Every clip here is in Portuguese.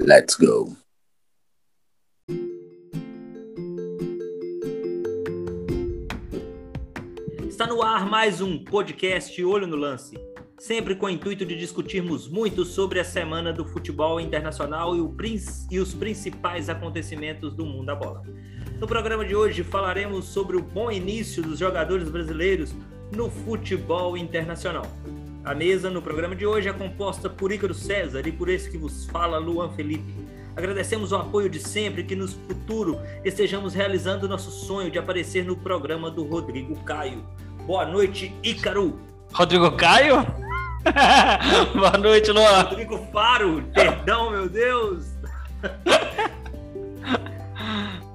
Let's go. Está no ar mais um podcast Olho no Lance, sempre com o intuito de discutirmos muito sobre a semana do futebol internacional e, o, e, os principais acontecimentos do mundo da bola. No programa de hoje falaremos sobre o bom início dos jogadores brasileiros no futebol internacional. A mesa no programa de hoje é composta por Ícaro César e por esse que vos fala, Luan Felipe. Agradecemos o apoio de sempre que no futuro estejamos realizando nosso sonho de aparecer no programa do Rodrigo Caio. Boa noite, Ícaro. Rodrigo Caio? Boa noite, Luan. Rodrigo Faro, perdão, meu Deus.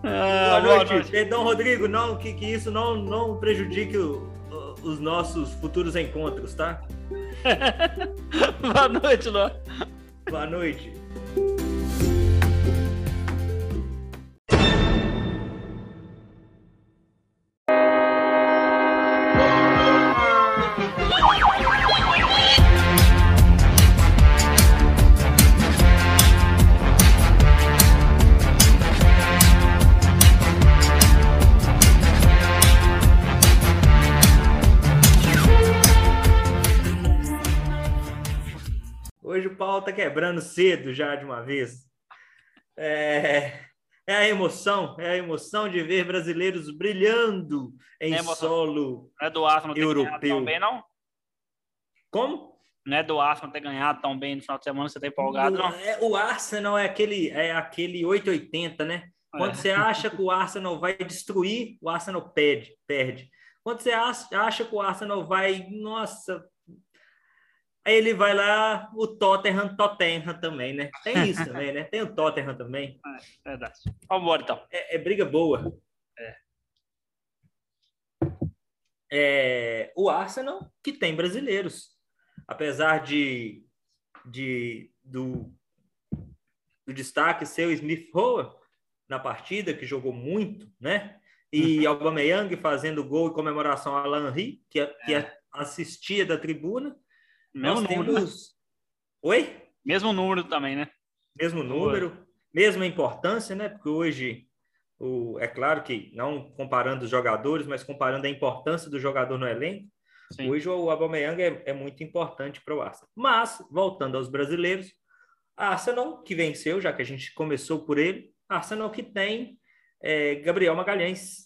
Ah, boa, noite. boa, noite. Perdão, Rodrigo, não, que, que isso não, não prejudique o, os nossos futuros encontros, tá? Boa noite, Luan. Boa noite. Tá quebrando cedo já de uma vez. É, é a emoção, é a emoção de ver brasileiros brilhando em é solo não é do Arsenal europeu. Tão bem, não? Como? Não é do Arsenal ter ganhado tão bem no final de semana, você tá empolgado, não? É, o Arsenal é aquele, é aquele 880, né? Quando é. você acha que o Arsenal vai destruir, o Arsenal perde, perde. Quando você acha que o Arsenal vai, nossa, Aí ele vai lá, o Tottenham, Tottenham também, né? Tem isso também, né? Tem o Tottenham também. É, verdade. Vamos embora, então. É, é, briga boa. É. é. O Arsenal, que tem brasileiros. Apesar de, de do, do destaque ser o Smith Rowe na partida, que jogou muito, né? E uhum. Aubameyang fazendo gol em comemoração a Henry, que, que é. assistia da tribuna. Mesmo Nós número. Temos... Né? Oi? Mesmo número também, né? Mesmo número, mesma importância, né? Porque hoje, o, é claro que não comparando os jogadores, mas comparando a importância do jogador no elenco, Sim. hoje o Aubameyang é, é muito importante para o Arsenal. Mas, voltando aos brasileiros, Arsenal, que venceu, já que a gente começou por ele, Arsenal que tem é, Gabriel Magalhães,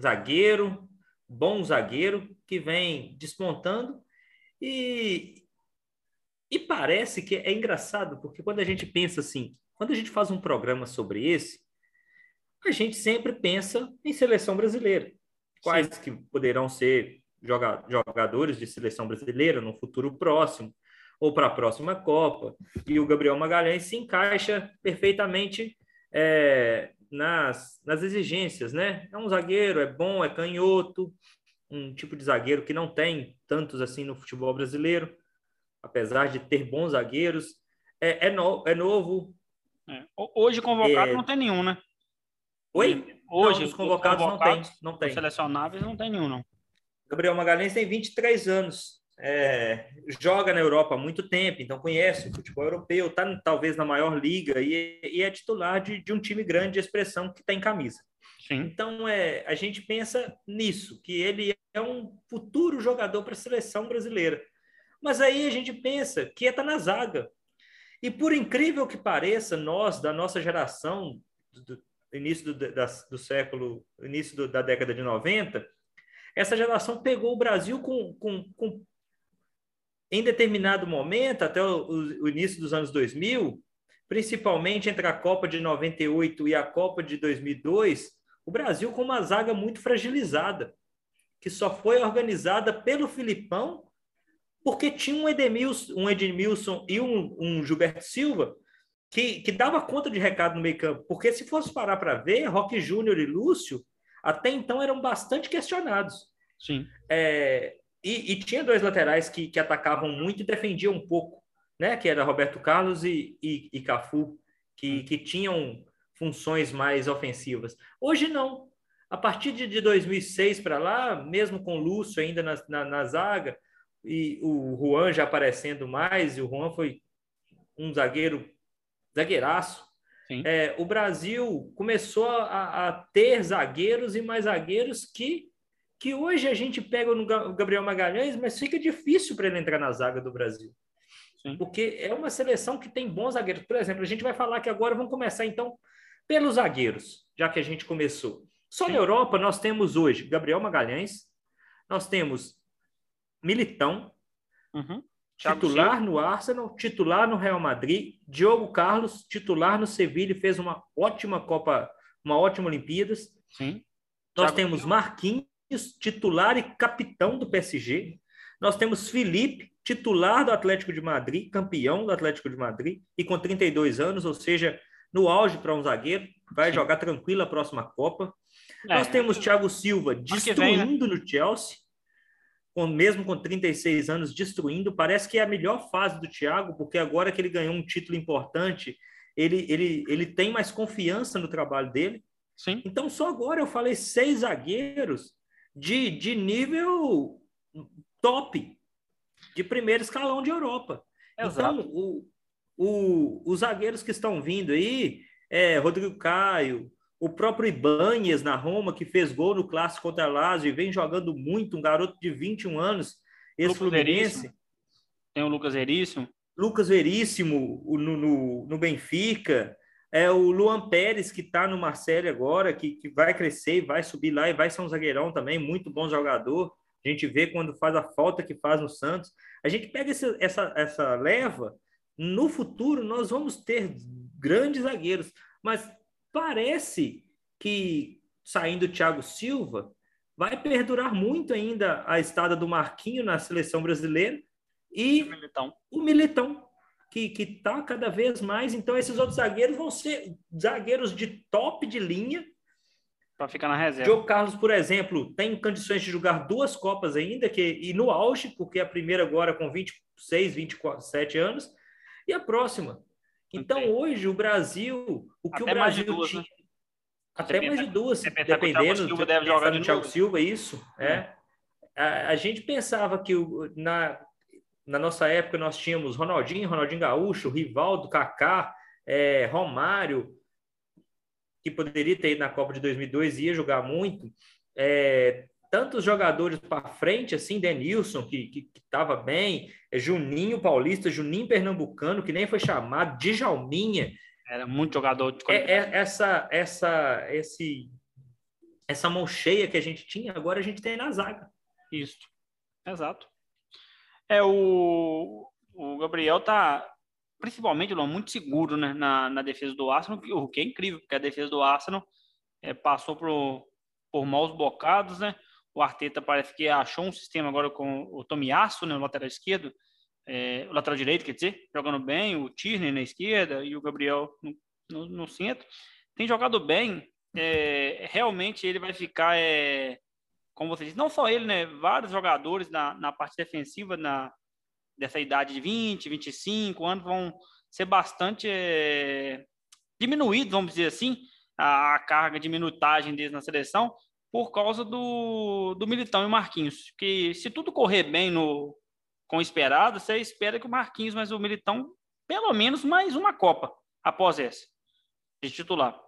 zagueiro, bom zagueiro, que vem despontando e, e parece que é engraçado, porque quando a gente pensa assim, quando a gente faz um programa sobre esse, a gente sempre pensa em seleção brasileira. Quais Sim. que poderão ser jogadores de seleção brasileira no futuro próximo ou para a próxima Copa. E o Gabriel Magalhães se encaixa perfeitamente é, nas, nas exigências, né? É um zagueiro, é bom, é canhoto, um tipo de zagueiro que não tem tantos assim no futebol brasileiro apesar de ter bons zagueiros. É, é, no, é novo. É. Hoje convocado é... não tem nenhum, né? Oi? Hoje, não, os convocados, convocados, não tem. Não tem. Selecionáveis não tem nenhum, não. Gabriel Magalhães tem 23 anos. É, joga na Europa há muito tempo, então conhece o futebol europeu, está talvez na maior liga e, e é titular de, de, um time grande de expressão que está em camisa. Sim. Então é, a gente pensa nisso, que ele é um futuro jogador para a seleção brasileira. Mas aí a gente pensa que está na zaga. E por incrível que pareça, nós, da nossa geração, do início do, da, do século, início do, da década de 90, essa geração pegou o Brasil com, com, com em determinado momento, até o, o, início dos anos 2000, principalmente entre a Copa de 98 e a Copa de 2002, o Brasil com uma zaga muito fragilizada, que só foi organizada pelo Filipão porque tinha um Edmilson, um Edmilson e um, um Gilberto Silva que, que dava conta de recado no meio campo. Porque se fosse parar para ver, Roque Júnior e Lúcio até então eram bastante questionados. Sim. É, e, e, tinha dois laterais que, que atacavam muito e defendiam um pouco, né? Que era Roberto Carlos e, e, e Cafu, que, hum. que tinham funções mais ofensivas. Hoje não. A partir de, de 2006 para lá, mesmo com Lúcio ainda na, na, na zaga, e o Juan já aparecendo mais, e o Juan foi um zagueiro zagueiraço. É, o Brasil começou a, a, ter zagueiros e mais zagueiros que, que hoje a gente pega no Gabriel Magalhães, mas fica difícil para ele entrar na zaga do Brasil. Sim. Porque é uma seleção que tem bons zagueiros. Por exemplo, a gente vai falar que agora vamos começar então pelos zagueiros, já que a gente começou. Só Sim. na Europa nós temos hoje Gabriel Magalhães, nós temos Militão, uhum. titular no Arsenal, titular no Real Madrid, Diogo Carlos, titular no Sevilha, fez uma ótima Copa, uma ótima Olimpíadas. Sim. Nós Thiago temos Marquinhos, titular e capitão do PSG. Nós temos Felipe, titular do Atlético de Madrid, campeão do Atlético de Madrid e com 32 anos, ou seja, no auge para um zagueiro, vai Sim. jogar tranquilo a próxima Copa. É, Nós temos Thiago Silva destruindo vem, né? no Chelsea, com, mesmo com 36 anos, destruindo. Parece que é a melhor fase do Thiago, porque agora que ele ganhou um título importante, ele, ele, ele tem mais confiança no trabalho dele. Sim. Então, só agora eu falei seis zagueiros de, de nível top, de primeiro escalão de Europa. Exato. Então, o, o, os zagueiros que estão vindo aí, é, Rodrigo Caio, o próprio Ibanez na Roma, que fez gol no clássico contra a Lazio e vem jogando muito, um garoto de 21 anos, esse Fluminense. Tem o Lucas Veríssimo. Lucas Veríssimo no, no, no Benfica. É o Luan Pérez, que está no Marcelo agora, que, que vai crescer, vai subir lá e vai ser um zagueirão também, muito bom jogador. A gente vê quando faz a falta que faz no Santos. A gente pega esse, essa, essa leva, no futuro nós vamos ter grandes zagueiros, mas parece que saindo o Thiago Silva, vai perdurar muito ainda a estada do Marquinho na seleção brasileira e o Militão, o Militão que está cada vez mais. Então, esses outros zagueiros vão ser zagueiros de top de linha. Para ficar na reserva. Diogo Carlos, por exemplo, tem condições de jogar duas Copas ainda, que, e no auge, porque a primeira agora com 26, 27 anos, e a próxima então, Entendi. hoje, o Brasil, o que Até o Brasil duas, tinha. Né? Até mais de duas, dependendo do deve jogar no Thiago Silva, isso. É. é. A, a, gente pensava que o, na, na nossa época nós tínhamos Ronaldinho, Ronaldinho Gaúcho, Rivaldo, Kaká, é, Romário, que poderia ter ido na Copa de 2002 e ia jogar muito. É, tantos jogadores para frente, assim, Denilson, que estava bem, é Juninho Paulista, Juninho Pernambucano, que nem foi chamado, Djalminha. Era muito jogador de é, é, essa, essa, esse, essa mão cheia que a gente tinha, agora a gente tem na zaga. Isso, exato. É, o, o Gabriel tá, principalmente, muito seguro né, na, na defesa do Arsenal, o que é incrível, porque a defesa do Arsenal é, passou por, por maus bocados, né? O Arteta parece que achou um sistema agora com o Tomiasso, né, lateral esquerdo, é, o lateral direito, quer dizer, jogando bem, o Tierney na esquerda e o Gabriel no, no, no centro. Tem jogado bem, é, realmente ele vai ficar, é, como você disse, não só ele, né, vários jogadores na, na parte defensiva na, dessa idade de 20, 25 anos vão ser bastante é, diminuídos, vamos dizer assim, a, a carga de minutagem deles na seleção, por causa do, do Militão e o Marquinhos. Que se tudo correr bem no com o esperado, você espera que o Marquinhos mas o Militão, pelo menos mais uma Copa após essa, de titular.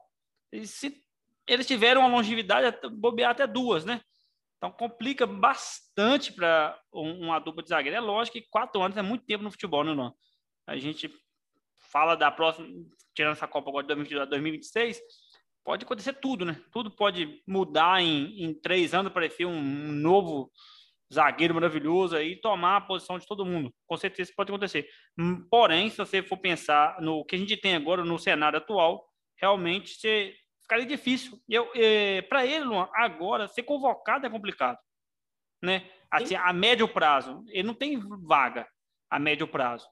E se eles tiveram uma longevidade, bobear até duas, né? Então complica bastante para uma dupla de zagueiro. É lógico que quatro anos é muito tempo no futebol, né, não? A gente fala da próxima, tirando essa Copa agora de 2026, pode acontecer tudo, né? Tudo pode mudar em, em três anos, aparecer um, um novo zagueiro maravilhoso aí tomar a posição de todo mundo. Com certeza isso pode acontecer. Hum, porém, se você for pensar no que a gente tem agora no cenário atual, realmente você, ficaria difícil. Eu, é, Para ele, Luan, agora, ser convocado é complicado. Né? Assim, a médio prazo, ele não tem vaga a médio prazo.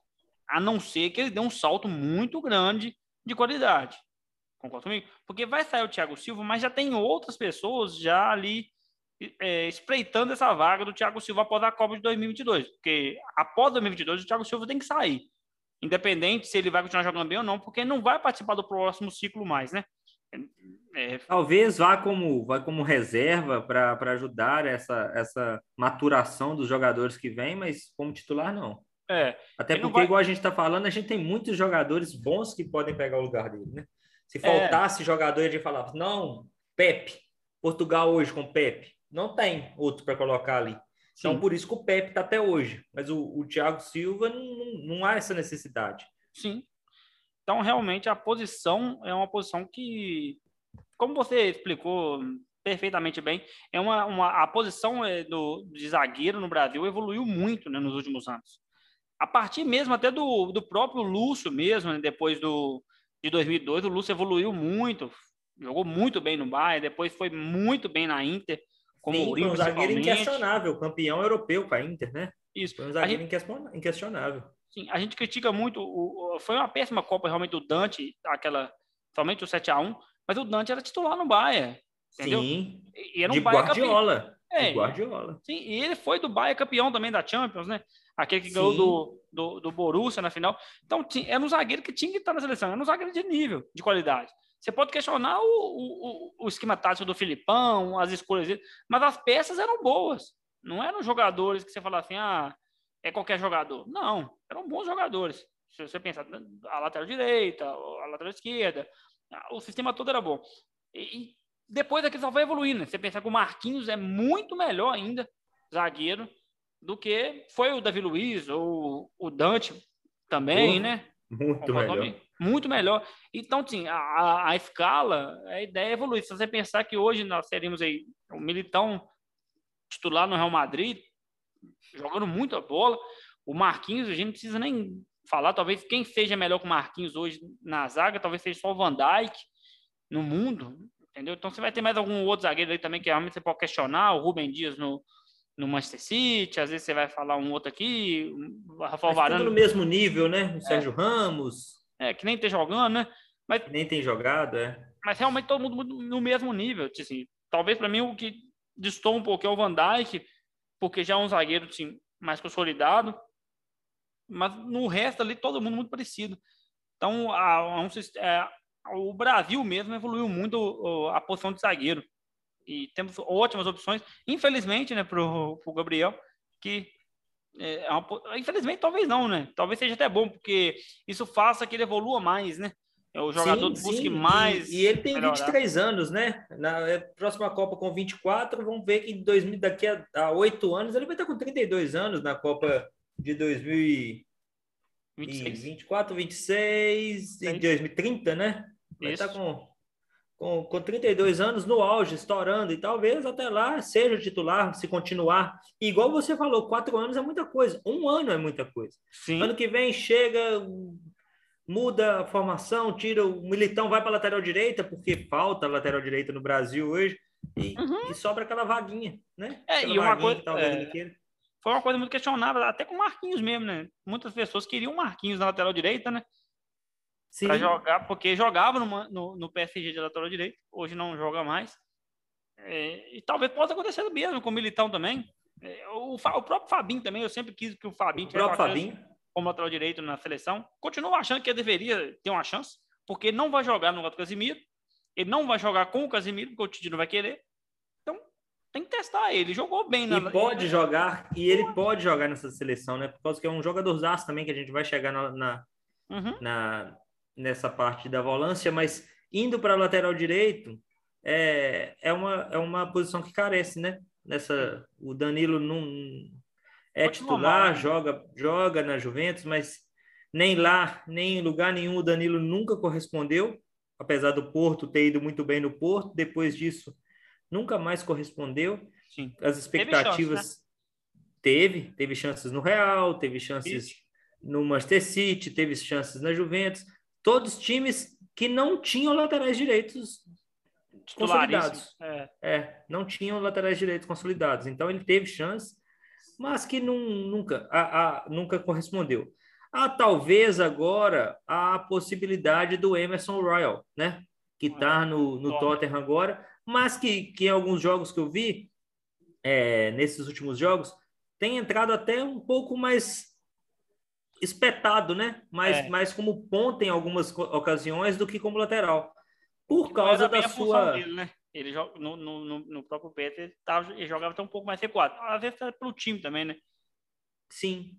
A não ser que ele dê um salto muito grande de qualidade. Concorda comigo? Porque vai sair o Thiago Silva, mas já tem outras pessoas já ali é, espreitando essa vaga do Thiago Silva após a Copa de 2022. Porque após 2022 o Thiago Silva tem que sair. Independente se ele vai continuar jogando bem ou não, porque não vai participar do próximo ciclo mais, né? É... Talvez vá como, vá como reserva para ajudar essa, essa maturação dos jogadores que vêm, mas como titular, não. É. Até porque, vai... igual a gente está falando, a gente tem muitos jogadores bons que podem pegar o lugar dele, né? Se é. faltasse é. jogador, a gente falava, não, Pepe, Portugal hoje com Pepe. Não tem outro para colocar ali. Então, Sim. Então, por isso que o Pepe está até hoje. Mas o, o Thiago Silva não, não, não há essa necessidade. Sim. Então, realmente, a posição é uma posição que, como você explicou perfeitamente bem, é uma, uma a posição é, do, de zagueiro no Brasil evoluiu muito né, nos últimos anos. A partir mesmo até do, do próprio Lúcio mesmo, né, depois do, de 2002, o Lúcio evoluiu muito, jogou muito bem no Bayern, depois foi muito bem na Inter, como Sim, Mourinho, um zagueiro inquestionável, campeão europeu com a Inter, né? Isso. Foi um zagueiro gente, inquestionável. Sim, a gente critica muito, o, foi uma péssima Copa realmente do Dante, aquela, somente o 7 a 1 mas o Dante era titular no Bayern, entendeu? Sim, e era um de Bayern Guardiola. Campeão. É, Guardiola. Sim, e ele foi do Bayern campeão também da Champions, né? Aquele que ganhou do, do, do Borussia na final. Então, era um zagueiro que tinha que estar na seleção, era um zagueiro de nível, de qualidade. Você pode questionar o, o, o esquema tático do Filipão, as escolhas dele, mas as peças eram boas. Não eram jogadores que você fala assim, ah, é qualquer jogador. Não, eram bons jogadores. Se você pensar a lateral direita, a lateral esquerda, o sistema todo era bom. E, depois aqui só vai evoluindo. Né? Você pensar que o Marquinhos é muito melhor ainda, zagueiro, do que foi o Davi Luiz ou o Dante também, né? Muito melhor. Muito melhor. Então, sim, a, a, escala, a ideia é evoluir. Se você pensar que hoje nós teríamos aí o Militão titular no Real Madrid, jogando muita bola, o Marquinhos, a gente não precisa nem falar, talvez quem seja melhor que o Marquinhos hoje na zaga, talvez seja só o Van Dijk no mundo, entendeu? Então você vai ter mais algum outro zagueiro aí também que realmente você pode questionar, o Rubem Dias no, no Manchester City, às vezes você vai falar um outro aqui, o Rafael Varane. no mesmo nível, né? O Sérgio é. Ramos. É, que nem tem jogando, né? Mas, nem tem jogado, é. Mas realmente todo mundo no mesmo nível. Assim, talvez para mim o que distou um pouco é o Van Dijk, porque já é um zagueiro assim, mais consolidado. Mas no resto ali, todo mundo muito parecido. Então, a, a, a, o Brasil mesmo evoluiu muito a posição de zagueiro. E temos ótimas opções. Infelizmente, né, para o Gabriel, que é, é uma, infelizmente, talvez não, né? Talvez seja até bom, porque isso faça que ele evolua mais, né? É o jogador sim, busque sim. mais. E, e, ele tem melhorar. 23 anos, né? Na é, próxima Copa com 24, vamos ver que em 2000, daqui a oito anos ele vai estar com 32 anos na Copa de 2024, 26 e 2030, né? Vai Isso. estar com com, com 32 anos no auge, estourando, e talvez até lá seja titular, se continuar. E igual você falou, quatro anos é muita coisa, um ano é muita coisa. Sim. Ano que vem chega, muda a formação, tira o Militão, vai para a lateral direita, porque falta lateral direita no Brasil hoje, e, uhum. e sobra aquela vaguinha, né? É, e uma coisa. É, foi uma coisa muito questionável, até com Marquinhos mesmo, né? Muitas pessoas queriam Marquinhos na lateral direita, né? Para jogar, porque jogava no, no PSG de lateral direito, hoje não joga mais. É, e talvez possa acontecer mesmo com o Militão também. É, o, o, próprio Fabinho também, eu sempre quis que o Fabinho o Fabinho. como lateral direito na seleção. Continuo achando que ele deveria ter uma chance, porque ele não vai jogar no lugar do Casimiro, ele não vai jogar com o Casimiro, porque o Tite não vai querer. Então, tem que testar ele. Jogou bem na. E pode jogar, e ele pode jogar nessa seleção, né? Por causa que é um jogador também, que a gente vai chegar na, na, uhum. na nessa parte da volância, mas indo para lateral direito é, é, uma, é uma posição que carece, né? Nessa, o Danilo não é titular, joga, joga na Juventus, mas nem lá, nem em lugar nenhum o Danilo nunca correspondeu, apesar do Porto ter ido muito bem no Porto, depois disso nunca mais correspondeu. Sim. As expectativas teve, chance, né? teve, teve chances no Real, teve chances Isso. no Manchester City, teve chances na Juventus, todos times que não tinham laterais direitos consolidados. É. é. não tinham laterais direitos consolidados. Então ele teve chance, mas que não, nunca, a, a, nunca correspondeu. Há talvez agora a possibilidade do Emerson Royal, né? Que está no, no Tottenham agora, mas que, que em alguns jogos que eu vi, é, nesses últimos jogos, tem entrado até um pouco mais espetado, né? Mais, é. mais como ponta em algumas ocasiões do que como lateral. Por causa da sua. Dele, né? Ele joga no, no, no próprio Peter, ele, tava, ele jogava até um pouco mais recuado. Às vezes é pelo time também, né? Sim.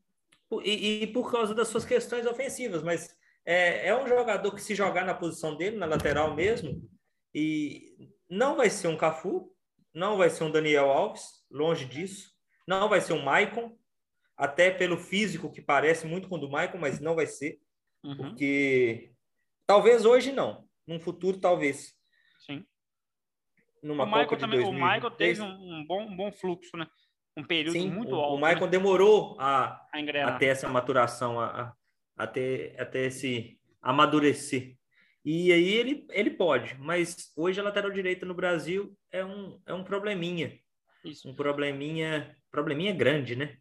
e, e, por causa das suas questões ofensivas, mas é, é um jogador que se jogar na posição dele, na lateral mesmo, e não vai ser um Cafu, não vai ser um Daniel Alves, longe disso, não vai ser um Maicon, até pelo físico que parece muito com o do Maicon, mas não vai ser, uhum. porque talvez hoje não, num futuro talvez. Sim. Numa o Michael também, o Michael teve um, um, bom, um bom fluxo, né? Um período Sim, muito o, alto. O Michael né? demorou a, a, a, ter essa maturação, a, a, ter, a ter esse amadurecer. E aí ele, ele pode, mas hoje a lateral direita no Brasil é um, é um probleminha. Isso. Um probleminha, probleminha grande, né?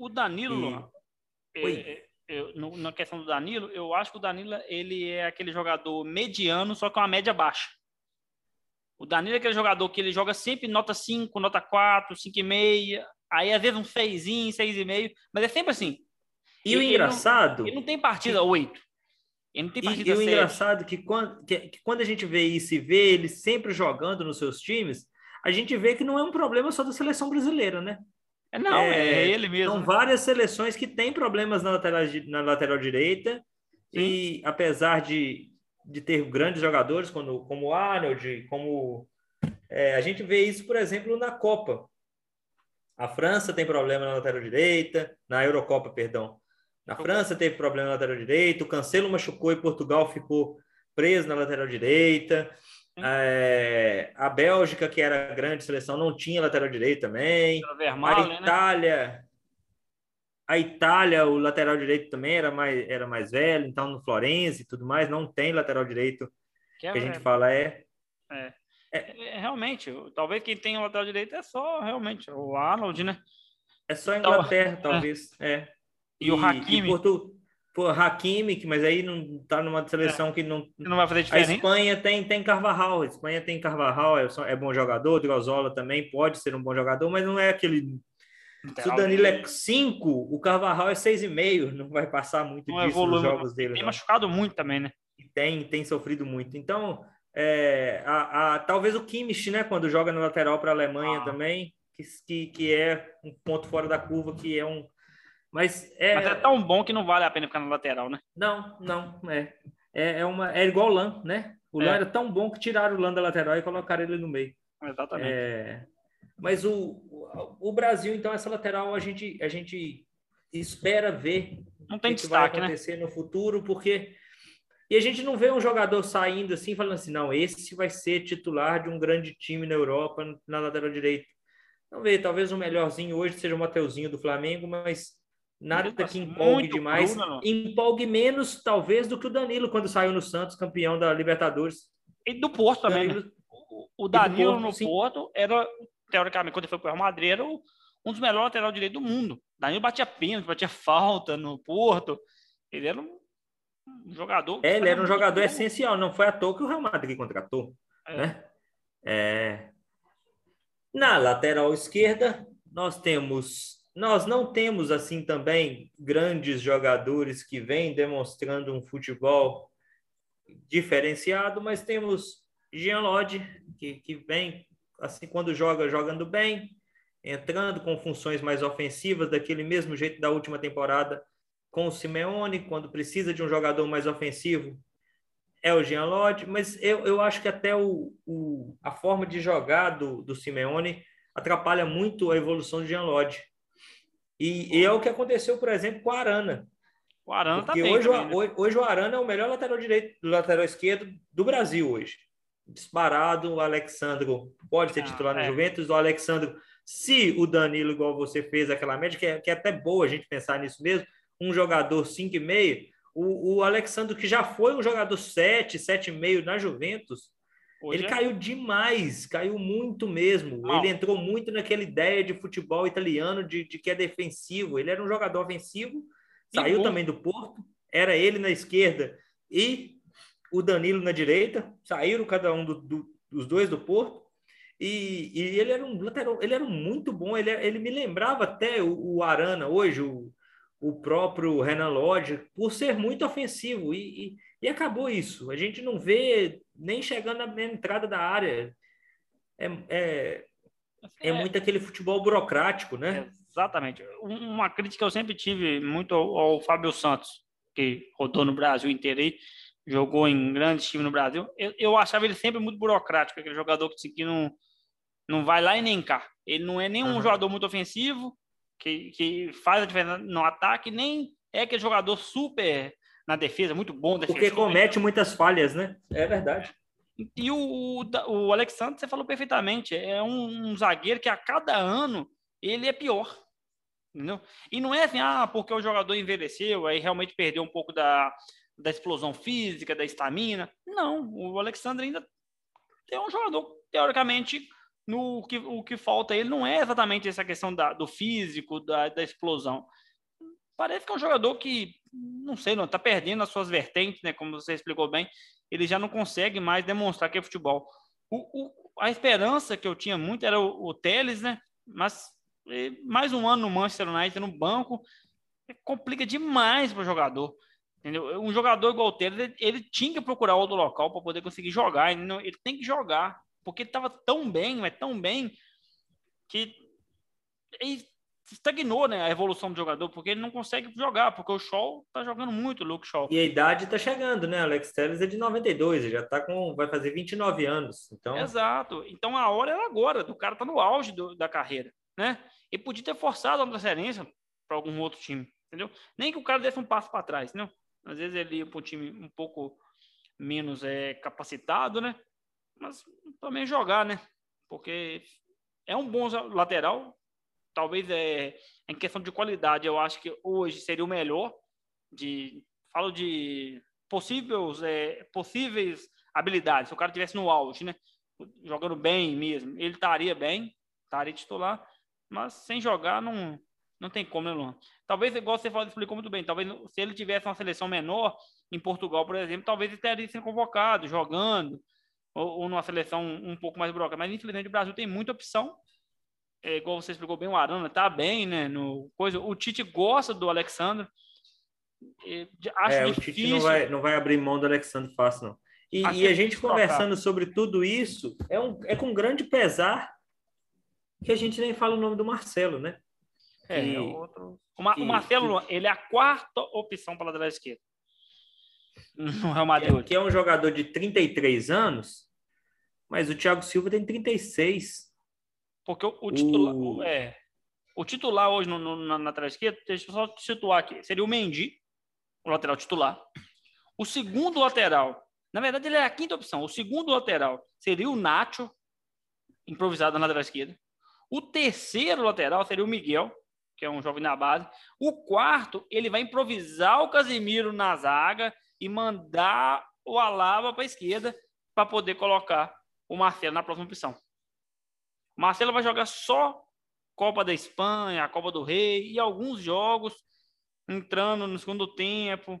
O Danilo, e... é, é, eu, na questão do Danilo, eu acho que o Danilo ele é aquele jogador mediano, só com uma média baixa. O Danilo é aquele jogador que ele joga sempre nota 5, nota 4, 5,5, aí às vezes um 6, 6,5, mas é sempre assim. E ele, o engraçado. Ele não, ele não tem partida 8. Ele não tem partida E, e o engraçado é que quando, que, que quando a gente vê isso e vê ele sempre jogando nos seus times, a gente vê que não é um problema só da seleção brasileira, né? É, não, é, é ele mesmo. São várias seleções que têm problemas na lateral, na lateral direita, Sim. e apesar de, de ter grandes jogadores, como, como o Arnold, como. É, a gente vê isso, por exemplo, na Copa. A França tem problema na lateral direita, na Eurocopa, perdão. Na França teve problema na lateral direita, o Cancelo machucou e Portugal ficou preso na lateral direita. É, a Bélgica, que era a grande seleção, não tinha lateral direito também. a né? Itália, né? a Itália, o lateral direito também era mais, era mais velho, então no Florenzi e tudo mais, não tem lateral direito. Que, é, que a gente fala é, é, é, é, Realmente, talvez quem tem o lateral direito é só realmente o Arnold, né? É só a Inglaterra, então, talvez. É. E, e, o Hakimi. E Porto, Pô, Hakimi, mas aí não tá numa seleção é. que não. Não vai fazer diferença. A Espanha tem, tem Carvajal. A Espanha tem Carvajal, é, é bom jogador. Drozola também pode ser um bom jogador, mas não é aquele. Se o Danilo é 5, o Carvajal é 6,5. Não vai passar muito não disso nos jogos dele. Tem não. machucado muito também, né? Tem, tem sofrido muito. Então, é, a, a, talvez o Kimmich, né, quando joga no lateral para a Alemanha ah. também, que, que, que é um ponto fora da curva, que é um mas é... Mas é tão bom que não vale a pena ficar na lateral, né? Não, não, é. É, é, uma, é igual o Lan, né? O é. Lan era tão bom que tiraram o Lan da lateral e colocaram ele no meio. Exatamente. É, mas o, o, Brasil, então, essa lateral a gente, a gente espera ver não tem o que destaque, vai né? acontecer né? no futuro, porque. E a gente não vê um jogador saindo assim, falando assim, não, esse vai ser titular de um grande time na Europa, na lateral direita. Não vê, talvez o melhorzinho hoje seja o Mateuzinho do Flamengo, mas Nada que empolgue demais. empolgue menos, talvez, do que o Danilo quando saiu no Santos, campeão da Libertadores. E do Porto também. Danilo... Né? O Danilo Porto, no sim. Porto era, teoricamente, quando ele foi para o Real Madrid, era um dos melhores lateral direito do mundo. Danilo batia pênalti, batia falta no Porto. Ele era um jogador. É, ele era um jogador bom. essencial. Não foi à toa que o Real Madrid contratou. É. Né? É... Na lateral esquerda, nós temos nós não temos assim também grandes jogadores que vêm demonstrando um futebol diferenciado, mas temos Jean Lodge, que, que vem assim quando joga jogando bem, entrando com funções mais ofensivas daquele mesmo jeito da última temporada com o Simeone, quando precisa de um jogador mais ofensivo, é o Jean Lodge, mas eu, eu acho que até o, o, a forma de jogar do, do Simeone atrapalha muito a evolução de Jean Lodge. E, e, é o que aconteceu, por exemplo, com a Arana. O Arana Porque também, hoje, também, o, né? hoje o Arana é o melhor lateral direito, lateral esquerdo do Brasil hoje. Disparado, o Alexandro pode ser ah, titular no é. Juventus, o Alexandro, se o Danilo, igual você fez aquela média, que é, que é até boa a gente pensar nisso mesmo, um jogador 5,5, o, o Alexandro, que já foi um jogador 7, 7,5 na Juventus, Hoje ele é... caiu demais, caiu muito mesmo. Ele entrou muito naquela ideia de futebol italiano de, de, que é defensivo. Ele era um jogador ofensivo, e saiu bom. também do Porto, era ele na esquerda e o Danilo na direita, saíram cada um do, do, dos dois do Porto. E, e, ele era um lateral, ele era muito bom. Ele, ele me lembrava até o, o Arana hoje, o, o próprio Renan Lodge, por ser muito ofensivo. E, e, e acabou isso. A gente não vê nem chegando na entrada da área. É, é, é, é muito aquele futebol burocrático, né? Exatamente. Uma crítica que eu sempre tive muito ao, ao Fábio Santos, que rodou no Brasil inteiro aí, jogou em grandes times no Brasil. Eu, eu achava ele sempre muito burocrático, aquele jogador que, que não, não vai lá e nem cá. Ele não é nem um uhum. jogador muito ofensivo, que, que faz a diferença no ataque, nem é aquele jogador super na defesa, muito bom defensor. Porque comete muitas falhas, né? É verdade. E o, o, o Alexandre, você falou perfeitamente, é um, um, zagueiro que a cada ano ele é pior. Entendeu? E não é assim, ah, porque o jogador envelheceu, aí realmente perdeu um pouco da, da explosão física, da estamina. Não, o Alexandre ainda é um jogador, teoricamente, no que, o que falta ele não é exatamente essa questão da, do físico, da, da explosão. Parece que é um jogador que, não sei, não está perdendo as suas vertentes, né? Como você explicou bem, ele já não consegue mais demonstrar que é futebol. O, o, a esperança que eu tinha muito era o, o Teles, né? Mas mais um ano no Manchester United no banco complica demais para o jogador. Entendeu? Um jogador igual o Teles, ele, tinha que procurar outro local para poder conseguir jogar. Ele, ele tem que jogar porque ele estava tão bem, mas tão bem, que estagnou né, a evolução do jogador, porque ele não consegue jogar, porque o Shaw tá jogando muito, o Luke Shaw. E a idade tá chegando, né? Alex Telles é de 92, ele já tá com. vai fazer 29 anos. Então... Exato. Então a hora é agora, do cara tá no auge do, da carreira, né? E podia ter forçado a transferência para algum outro time, entendeu? Nem que o cara desse um passo para trás, entendeu? Às vezes ele ia para um time um pouco menos é, capacitado, né? mas também jogar, né? Porque é um bom lateral. Talvez é em questão de qualidade, eu acho que hoje seria o melhor. De falo de possíveis é, possíveis habilidades. Se o cara tivesse no auge, né? Jogando bem mesmo, ele estaria bem, estaria titular. Mas sem jogar não não tem como, né, Luan? Talvez, igual você falou, explicou muito bem, talvez se ele tivesse uma seleção menor, em Portugal, por exemplo, talvez ele estaria sendo convocado, jogando, ou, ou numa seleção um, pouco mais broca. Mas infelizmente o Brasil tem muita opção. É, igual você explicou bem, o Arana tá bem, né? No coisa. O Tite gosta do Alexandre. Acho é, difícil. o Tite não vai, não vai abrir mão do Alexandre fácil, não. E, e a gente conversando sobre tudo isso, é, um, é com grande pesar que a gente nem fala o nome do Marcelo, né? É, que, é outro... o, o Marcelo, ele é a quarta opção para lateral esquerda no Real Madrid. Que é um jogador de 33 anos, mas o Thiago Silva tem 36. Porque o, o titular, o... É, o titular hoje no, no, na, na esquerda, deixa eu só situar aqui, seria o Mendy, o lateral titular. O segundo lateral, na verdade ele é a quinta opção. O segundo lateral seria o Nacho, improvisado na lateral esquerda. O terceiro lateral seria o Miguel, que é um jovem na base. O quarto, ele vai improvisar o Casemiro na zaga e mandar o Alaba para a esquerda para poder colocar o Marcelo na próxima opção. Marcelo vai jogar só Copa da Espanha, a Copa do Rei e alguns jogos entrando no segundo tempo.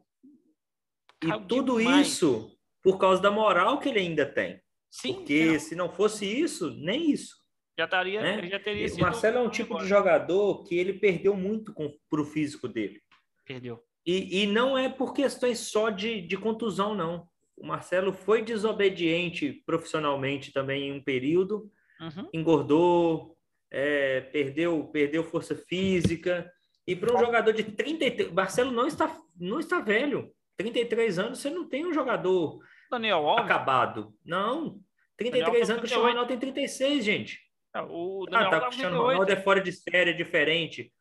E tudo demais. isso por causa da moral que ele ainda tem. Sim. Porque não. se não fosse isso, nem isso. Já, estaria, né? já teria O Marcelo é um tipo agora. de jogador que ele perdeu muito para o físico dele. Perdeu. E, e não é por questões só de, de contusão, não. O Marcelo foi desobediente profissionalmente também em um período, uhum. engordou, é, perdeu, perdeu força física. E para um jogador de 33, Marcelo não está, não está velho. 33 anos, você não tem um jogador Daniel Alves. acabado. Não. 33 Daniel anos, o Cristiano Ronaldo tem 36, gente. É, o Daniel ah, tá, o Cristiano Ronaldo é fora de série, é diferente.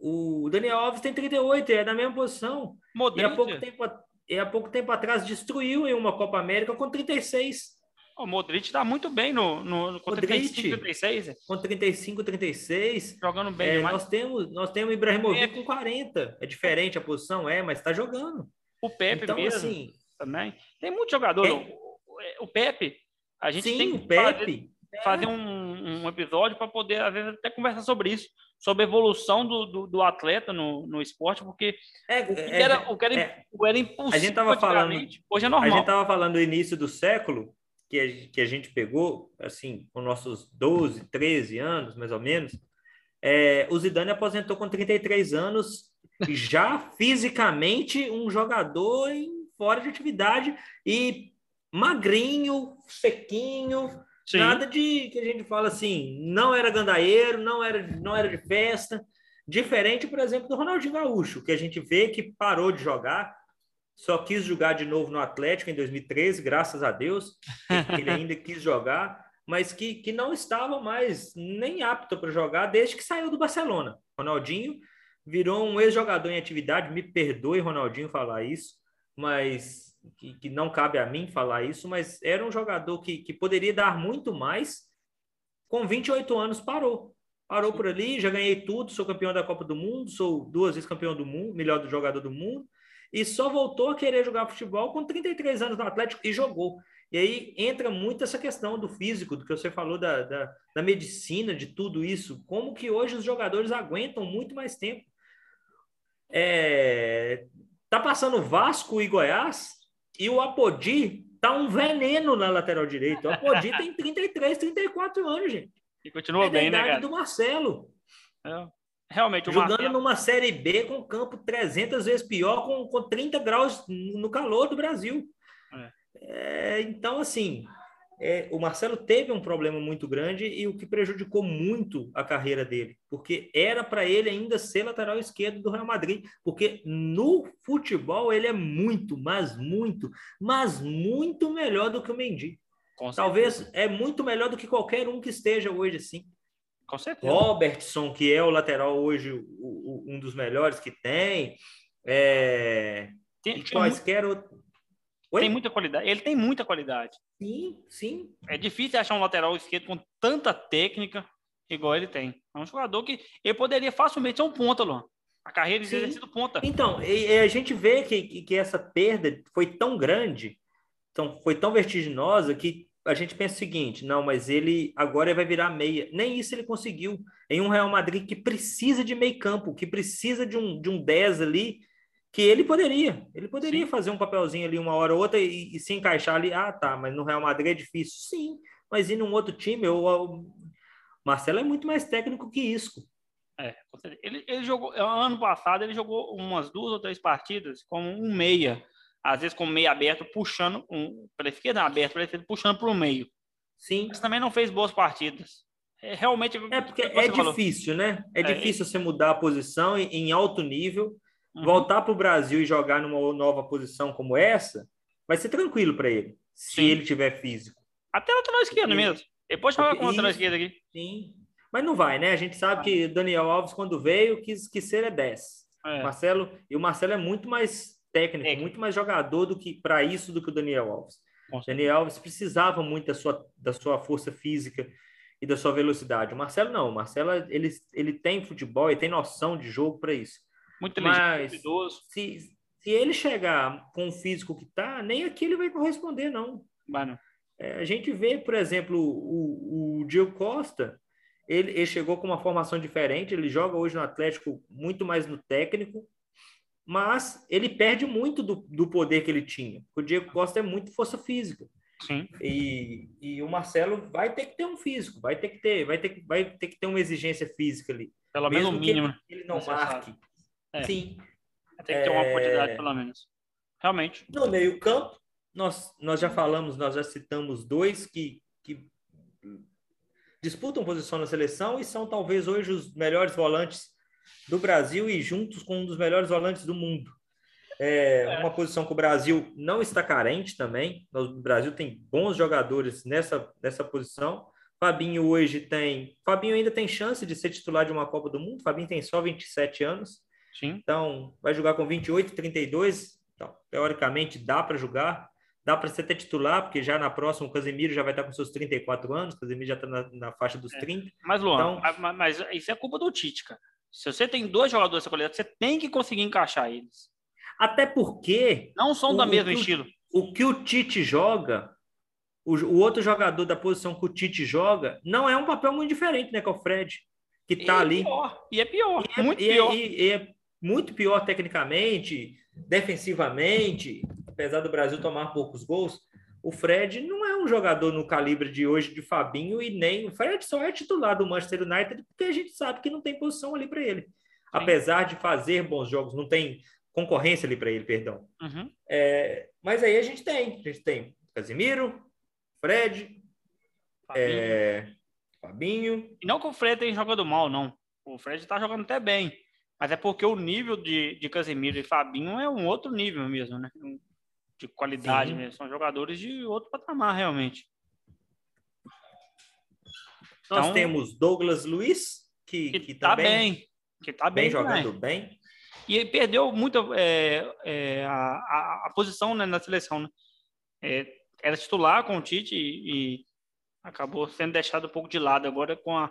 O Daniel Alves tem 38, é na mesma posição. Modric. E há pouco tempo, e há pouco tempo atrás destruiu em uma Copa América com 36. O Modric está muito bem no, no, com Modric, 35, 36. Com 35, 36. Jogando bem é, Nós temos, nós temos o Ibrahimovic com 40. É diferente a posição, é, mas está jogando. O Pepe então, mesmo assim, também. Tem muito jogador. É... O, o, Pepe, a gente Sim, tem o Pepe. fazer, fazer um, um episódio para poder, às vezes, até conversar sobre isso sobre a evolução do, do, do atleta no, no esporte, porque é, o que é, era, o que era, é, o era impossível a gente tava falando, hoje é normal. A gente estava falando do início do século, que a, que a gente pegou, assim, com nossos 12, 13 anos, mais ou menos, é, o Zidane aposentou com 33 anos, já fisicamente um jogador em, fora de atividade e magrinho, sequinho, Sim. Nada de que a gente fala assim, não era gandaeiro, não era, não era de festa. Diferente, por exemplo, do Ronaldinho Gaúcho, que a gente vê que parou de jogar, só quis jogar de novo no Atlético em 2013, graças a Deus, ele ainda quis jogar, mas que, que não estava mais nem apto para jogar desde que saiu do Barcelona. Ronaldinho virou um ex-jogador em atividade, me perdoe, Ronaldinho, falar isso, mas que, que, não cabe a mim falar isso, mas era um jogador que, que poderia dar muito mais. Com 28 anos, parou. Parou por ali, já ganhei tudo, sou campeão da Copa do Mundo, sou duas vezes campeão do mundo, melhor jogador do mundo, e só voltou a querer jogar futebol com 33 anos no Atlético e jogou. E aí entra muito essa questão do físico, do que você falou da, da, da medicina, de tudo isso. Como que hoje os jogadores aguentam muito mais tempo. É, tá passando Vasco e Goiás e o Apodi tá um veneno na lateral direita. O Apodi tem 33, 34 anos, gente. E continua é bem, né, cara? do Marcelo. É. Realmente, o Jogando numa Série B com campo 300 vezes pior, com, com 30 graus no calor do Brasil. É. É, então, assim, é, o Marcelo teve um problema muito grande e o que prejudicou muito a carreira dele, porque era para ele ainda ser lateral esquerdo do Real Madrid, porque no futebol ele é muito, mas muito, mas muito melhor do que o Mendy. Talvez é muito melhor do que qualquer um que esteja hoje assim. Com certeza. Robertson, que é o lateral hoje, o, o, um dos melhores que tem. É... Tem, quaisquer outro Oi? Tem muita qualidade. Ele tem muita qualidade. Sim, sim. É difícil achar um lateral esquerdo com tanta técnica igual ele tem. É um jogador que ele poderia facilmente ser um ponta, Luan. A carreira dele ter sido ponta. Então, e, e a gente vê que, que essa perda foi tão grande, então, foi tão vertiginosa que a gente pensa o seguinte: não, mas ele agora vai virar meia. Nem isso ele conseguiu. Em um Real Madrid que precisa de meio campo, que precisa de um, de um 10 ali que ele poderia, ele poderia Sim. fazer um papelzinho ali uma hora ou outra e, e, se encaixar ali. Ah, tá, mas no Real Madrid é difícil. Sim, mas ir num outro time, o Marcelo é muito mais técnico que isso. É, ele, ele jogou, ano passado ele jogou umas duas ou três partidas como um meia, às vezes com meio aberto, puxando, um, para a esquerda aberto, para puxando para o meio. Sim. Mas também não fez boas partidas. É, realmente. É porque é difícil, né? É, é difícil você mudar a posição em, alto nível Uhum. Voltar para o Brasil e jogar numa nova posição como essa, vai ser tranquilo para ele, se sim. ele tiver físico. Até lateral esquerdo mesmo. Ele pode jogar com lateral esquerdo aqui. Sim. Mas não vai, né? A gente sabe que Daniel Alves, quando veio, quis, quis ser é 10. É. Marcelo, e o Marcelo é muito mais técnico, é. muito mais jogador do que para isso do que o Daniel Alves. Nossa. Daniel Alves precisava muito da sua, da sua força física e da sua velocidade. O Marcelo não. O Marcelo ele, ele tem futebol e tem noção de jogo para isso. Muito Mas, idoso. Se, se ele chegar com o físico que tá, nem aqui ele vai corresponder, não. Vai não. É, a gente vê, por exemplo, o, o Diego Costa, ele, ele, chegou com uma formação diferente, ele joga hoje no Atlético muito mais no técnico, mas ele perde muito do, do poder que ele tinha. O Diego Costa é muito força física. Sim. E, e o Marcelo vai ter que ter um físico, vai ter que ter, vai ter, vai ter que ter uma exigência física ali. Pelo menos o mínimo. Que ele, ele não marque é. Sim. Tem que ter uma quantidade, é... pelo menos. Realmente. No meio-campo, nós, nós já falamos, nós já citamos dois que, que disputam posição na seleção e são talvez hoje os melhores volantes do Brasil e juntos com um dos melhores volantes do mundo. É, é. Uma posição que o Brasil não está carente também. O Brasil tem bons jogadores nessa, nessa posição. Fabinho hoje tem. Fabinho ainda tem chance de ser titular de uma Copa do Mundo. Fabinho tem só 27 anos. Sim. Então, vai jogar com 28, 32. Então, teoricamente, dá para jogar. Dá para ser até titular, porque já na próxima o Casemiro já vai estar com seus 34 anos. O Casemiro já está na, na, faixa dos é. 30. Mas, Luan, então, mas, mas isso é culpa do Tite, cara. Se você tem dois jogadores dessa qualidade, você tem que conseguir encaixar eles. Até porque. Não são do mesmo estilo. O que o Tite joga, o, o, outro jogador da posição que o Tite joga, não é um papel muito diferente, né? Que é o Fred, que tá e é ali. É pior, e é pior, e é, muito e é, pior. E, é muito pior tecnicamente, defensivamente, apesar do Brasil tomar poucos gols. O Fred não é um jogador no calibre de hoje de Fabinho e nem o Fred só é titular do Manchester United porque a gente sabe que não tem posição ali para ele. Sim. Apesar de fazer bons jogos, não tem concorrência ali para ele, perdão. Uhum. É, mas aí a gente tem, a gente tem Casimiro, Fred, Fabinho. É, Fabinho. E não que o Fred tenha jogado mal, não. O Fred tá jogando até bem. Mas é porque o nível de, de Casemiro e Fabinho é um outro nível mesmo, né? De qualidade mesmo. São jogadores de outro patamar, realmente. Nós então, temos Douglas Luiz, que, que, que tá também, bem. Que tá bem, jogando bem. E ele perdeu muito é, é, a, a, a, posição né, na seleção. Né? É, era titular com o Tite e, e, acabou sendo deixado um pouco de lado agora com a,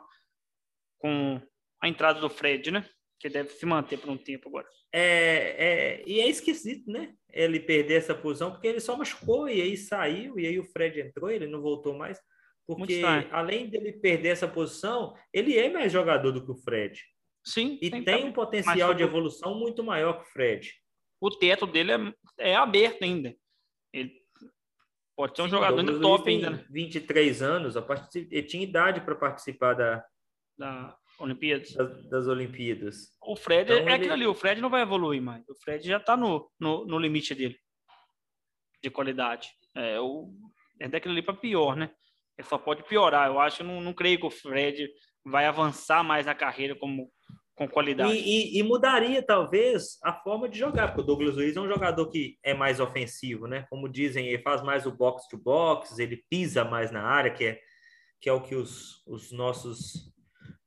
com a entrada do Fred, né? Que deve se manter por um tempo agora. É, é, e é esquisito, né? Ele perder essa posição, porque ele só machucou e aí saiu, e aí o Fred entrou, ele não voltou mais. Porque além dele perder essa posição, ele é mais jogador do que o Fred. Sim. E tem, tem um potencial de evolução muito maior que o Fred. O teto dele é, é aberto ainda. Ele pode ser um Sim, jogador ainda top ainda. Né? 23 anos, ele tinha idade para participar da, da Olimpíadas. Das, das, Olimpíadas. O Fred então, é ele... aquilo ali, o Fred não vai evoluir mais. O Fred já está no, no, no, limite dele de qualidade. É, o, é daquilo ali para pior, né? Ele só pode piorar. Eu acho, não, não creio que o Fred vai avançar mais na carreira como com qualidade. E, e, e, mudaria, talvez, a forma de jogar, porque o Douglas Luiz é um jogador que é mais ofensivo, né? Como dizem, ele faz mais o box to box, ele pisa mais na área, que é, que é o que os, os nossos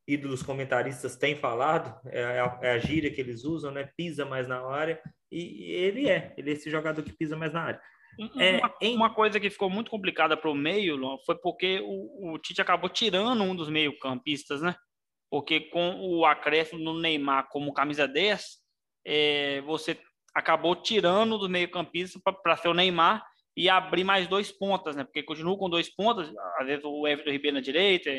ídolos comentaristas têm falado, é a, é a gíria que eles usam, né? Pisa mais na área, e, e ele é, ele é esse jogador que pisa mais na área. É, uma, em... uma, coisa que ficou muito complicada para o meio foi porque o, o Tite acabou tirando um dos meio-campistas, né? Porque com o acréscimo no Neymar como camisa 10, é, você acabou tirando do meio-campista para ser o Neymar e abrir mais dois pontas, né? Porque continua com dois pontas, às vezes o Everton Ribeiro na direita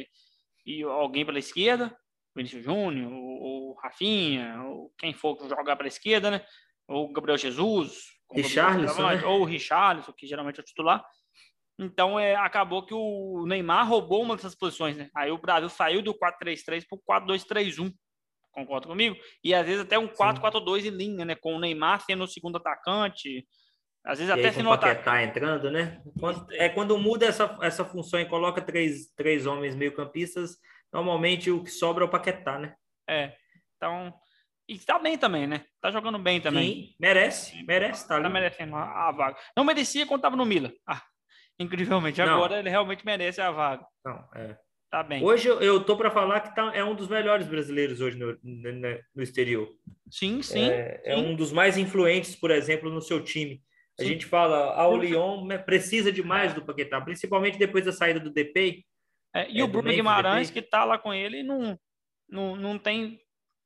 e alguém pela esquerda, Vinícius Júnior, o, o Rafinha, ou quem for jogar para a esquerda, né? Ou Gabriel Jesus, Richarlison, né? ou o Richarlison, que geralmente é o titular. Então, é, acabou que o Neymar roubou uma dessas posições, né? Aí o Brasil saiu do 4-3-3 para o 4-2-3-1. Concorda comigo? E às vezes até um 4-4-2 em linha, né? Com o Neymar sendo o segundo atacante. Às vezes e até sendo o Paquetá entrando, né? Quando, é quando muda essa, essa função e coloca três, três homens meio-campistas, normalmente o que sobra é o Paquetá, né? É. Então, e tá bem também, né? Tá jogando bem também. Sim, merece, merece, tá, tá merecendo a, a, vaga. Não merecia quando tava no Milan. Ah, incrivelmente. Agora não. ele realmente merece a vaga. Não, é. Tá bem. Hoje eu, eu tô para falar que tá, é um dos melhores brasileiros hoje no, no, no exterior. Sim, sim é, sim é, um dos mais influentes, por exemplo, no seu time. A sim. gente fala, ah, o Lyon precisa demais do Paquetá, principalmente depois da saída do DP. É, e o é, Bruno Guimarães, que tá lá com ele, não, não, não tem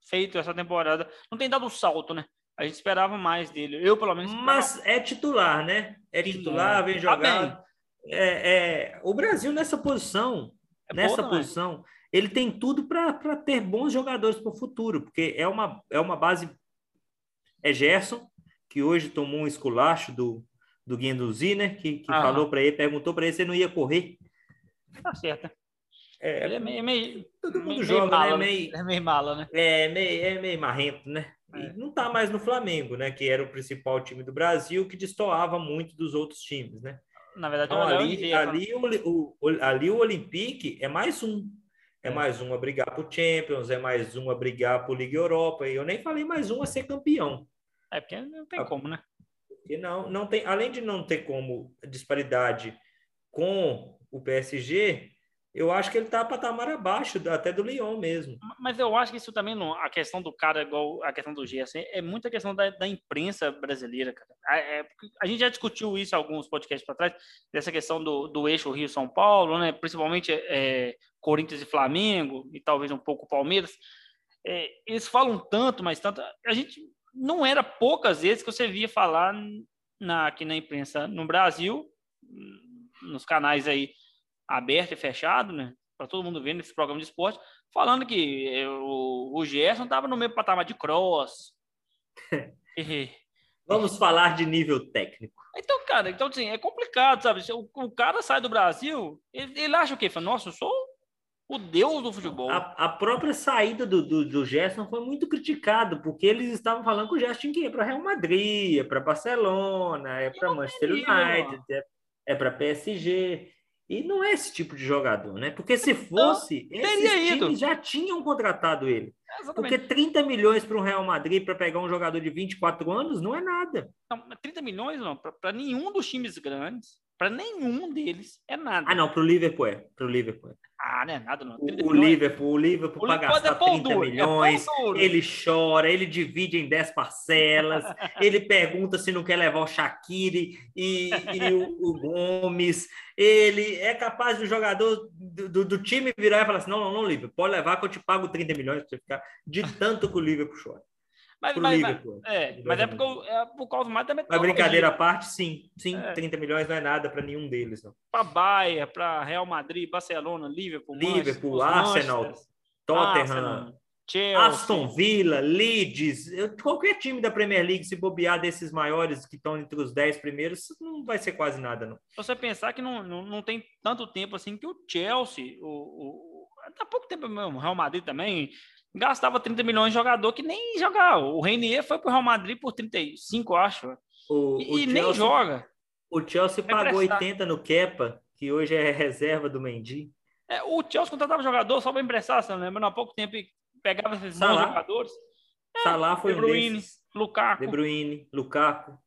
feito essa temporada. Não tem dado o salto, né? A gente esperava mais dele. Eu, pelo menos. Esperava... Mas é titular, né? É titular, vem tá jogar. Tá é, é, o Brasil nessa posição, é nessa boa, posição, ele tem tudo para ter bons jogadores para o futuro, porque é uma, é uma base. É Gerson, que hoje tomou um esculacho do, do Guendouzi, né? Que, que falou para ele, perguntou para ele se ele não ia correr. Tá certo. É, ele é meio, meio todo mundo meio, joga, meio né? Meio, é meio mala, né? É meio, é meio marrento, né? É. não tá mais no Flamengo, né? Que era o principal time do Brasil, que destoava muito dos outros times, né? Na verdade, então, ali, ali, o, o, ali o Olympique é mais um. É, é mais um a brigar por Champions, é mais um a brigar por Liga Europa. E eu nem falei mais um a ser campeão. É porque não tem como, né? Porque não, não tem, além de não ter como disparidade com o PSG, eu acho que ele está patamar abaixo até do Lyon mesmo. Mas eu acho que isso também, não, a questão do cara, igual a questão do Gerson, é muita questão da, da imprensa brasileira, cara. É, a gente já discutiu isso alguns podcasts para trás, dessa questão do, do eixo Rio-São Paulo, né? principalmente é, Corinthians e Flamengo, e talvez um pouco Palmeiras. É, eles falam tanto, mas tanto. A gente não era poucas vezes que você via falar na, aqui na imprensa no Brasil, nos canais aí aberto e fechado, né? Para todo mundo ver nesse programa de esporte, falando que o, o Gerson estava no mesmo patamar de cross. Vamos falar de nível técnico. Então, cara, então assim, é complicado, sabe? O, o cara sai do Brasil, ele, ele acha o quê? Fala, Nossa, eu sou o deus do futebol. A, a própria saída do, do, do, Gerson foi muito criticado, porque eles estavam falando que o Gerson tinha que ir para Real Madrid, é para Barcelona, é para Manchester United, é, é para PSG. E não é esse tipo de jogador, né? Porque se fosse, não, esses times ido. já tinham contratado ele. Porque 30 milhões para o Real Madrid para pegar um jogador de 24 anos não é nada. Não, 30 milhões não, para nenhum dos times grandes, para nenhum deles é nada. Ah, não, para o Liverpool é. Para o Liverpool é. Ah, não é nada, não. O, Liverpool, o Liverpool para gastar é 30 duro, é milhões, é ele chora, ele divide em 10 parcelas, ele pergunta se não quer levar o Shaqiri e, e o, o, Gomes. Ele é capaz do jogador do, do, do, time virar e falar assim: não, não, não, Liverpool, pode levar que eu te pago 30 milhões para você ficar, de tanto que o Liverpool chora. Mas, mas, mas, é, mas é, porque, é por causa mais da metodologia. Mas brincadeira à parte, sim. Sim, é. 30 milhões não é nada para nenhum deles. Para Bahia, para Real Madrid, Barcelona, Liverpool, Liverpool, Arsenal, Tottenham, Arsenal, Chelsea. Aston Villa, Leeds, qualquer time da Premier League, se bobear desses maiores que estão entre os 10 primeiros, não vai ser quase nada, não. Se você pensar que não, não, não tem tanto tempo assim que o Chelsea, o, o, há pouco tempo mesmo, o Real Madrid também gastava 30 milhões de jogador que nem jogar. O Reinier foi para o Real Madrid por 35, acho. O, e, o Chelsea, nem joga. O Chelsea Vai pagou prestar. 80 no Kepa, que hoje é reserva do Mendy. É, o Chelsea contratava jogador só para emprestar, você não lembra? Há pouco tempo pegava esses Salah. jogadores. É, Salah foi De Bruyne, um desses. Lukaku. De Bruyne, Lukaku.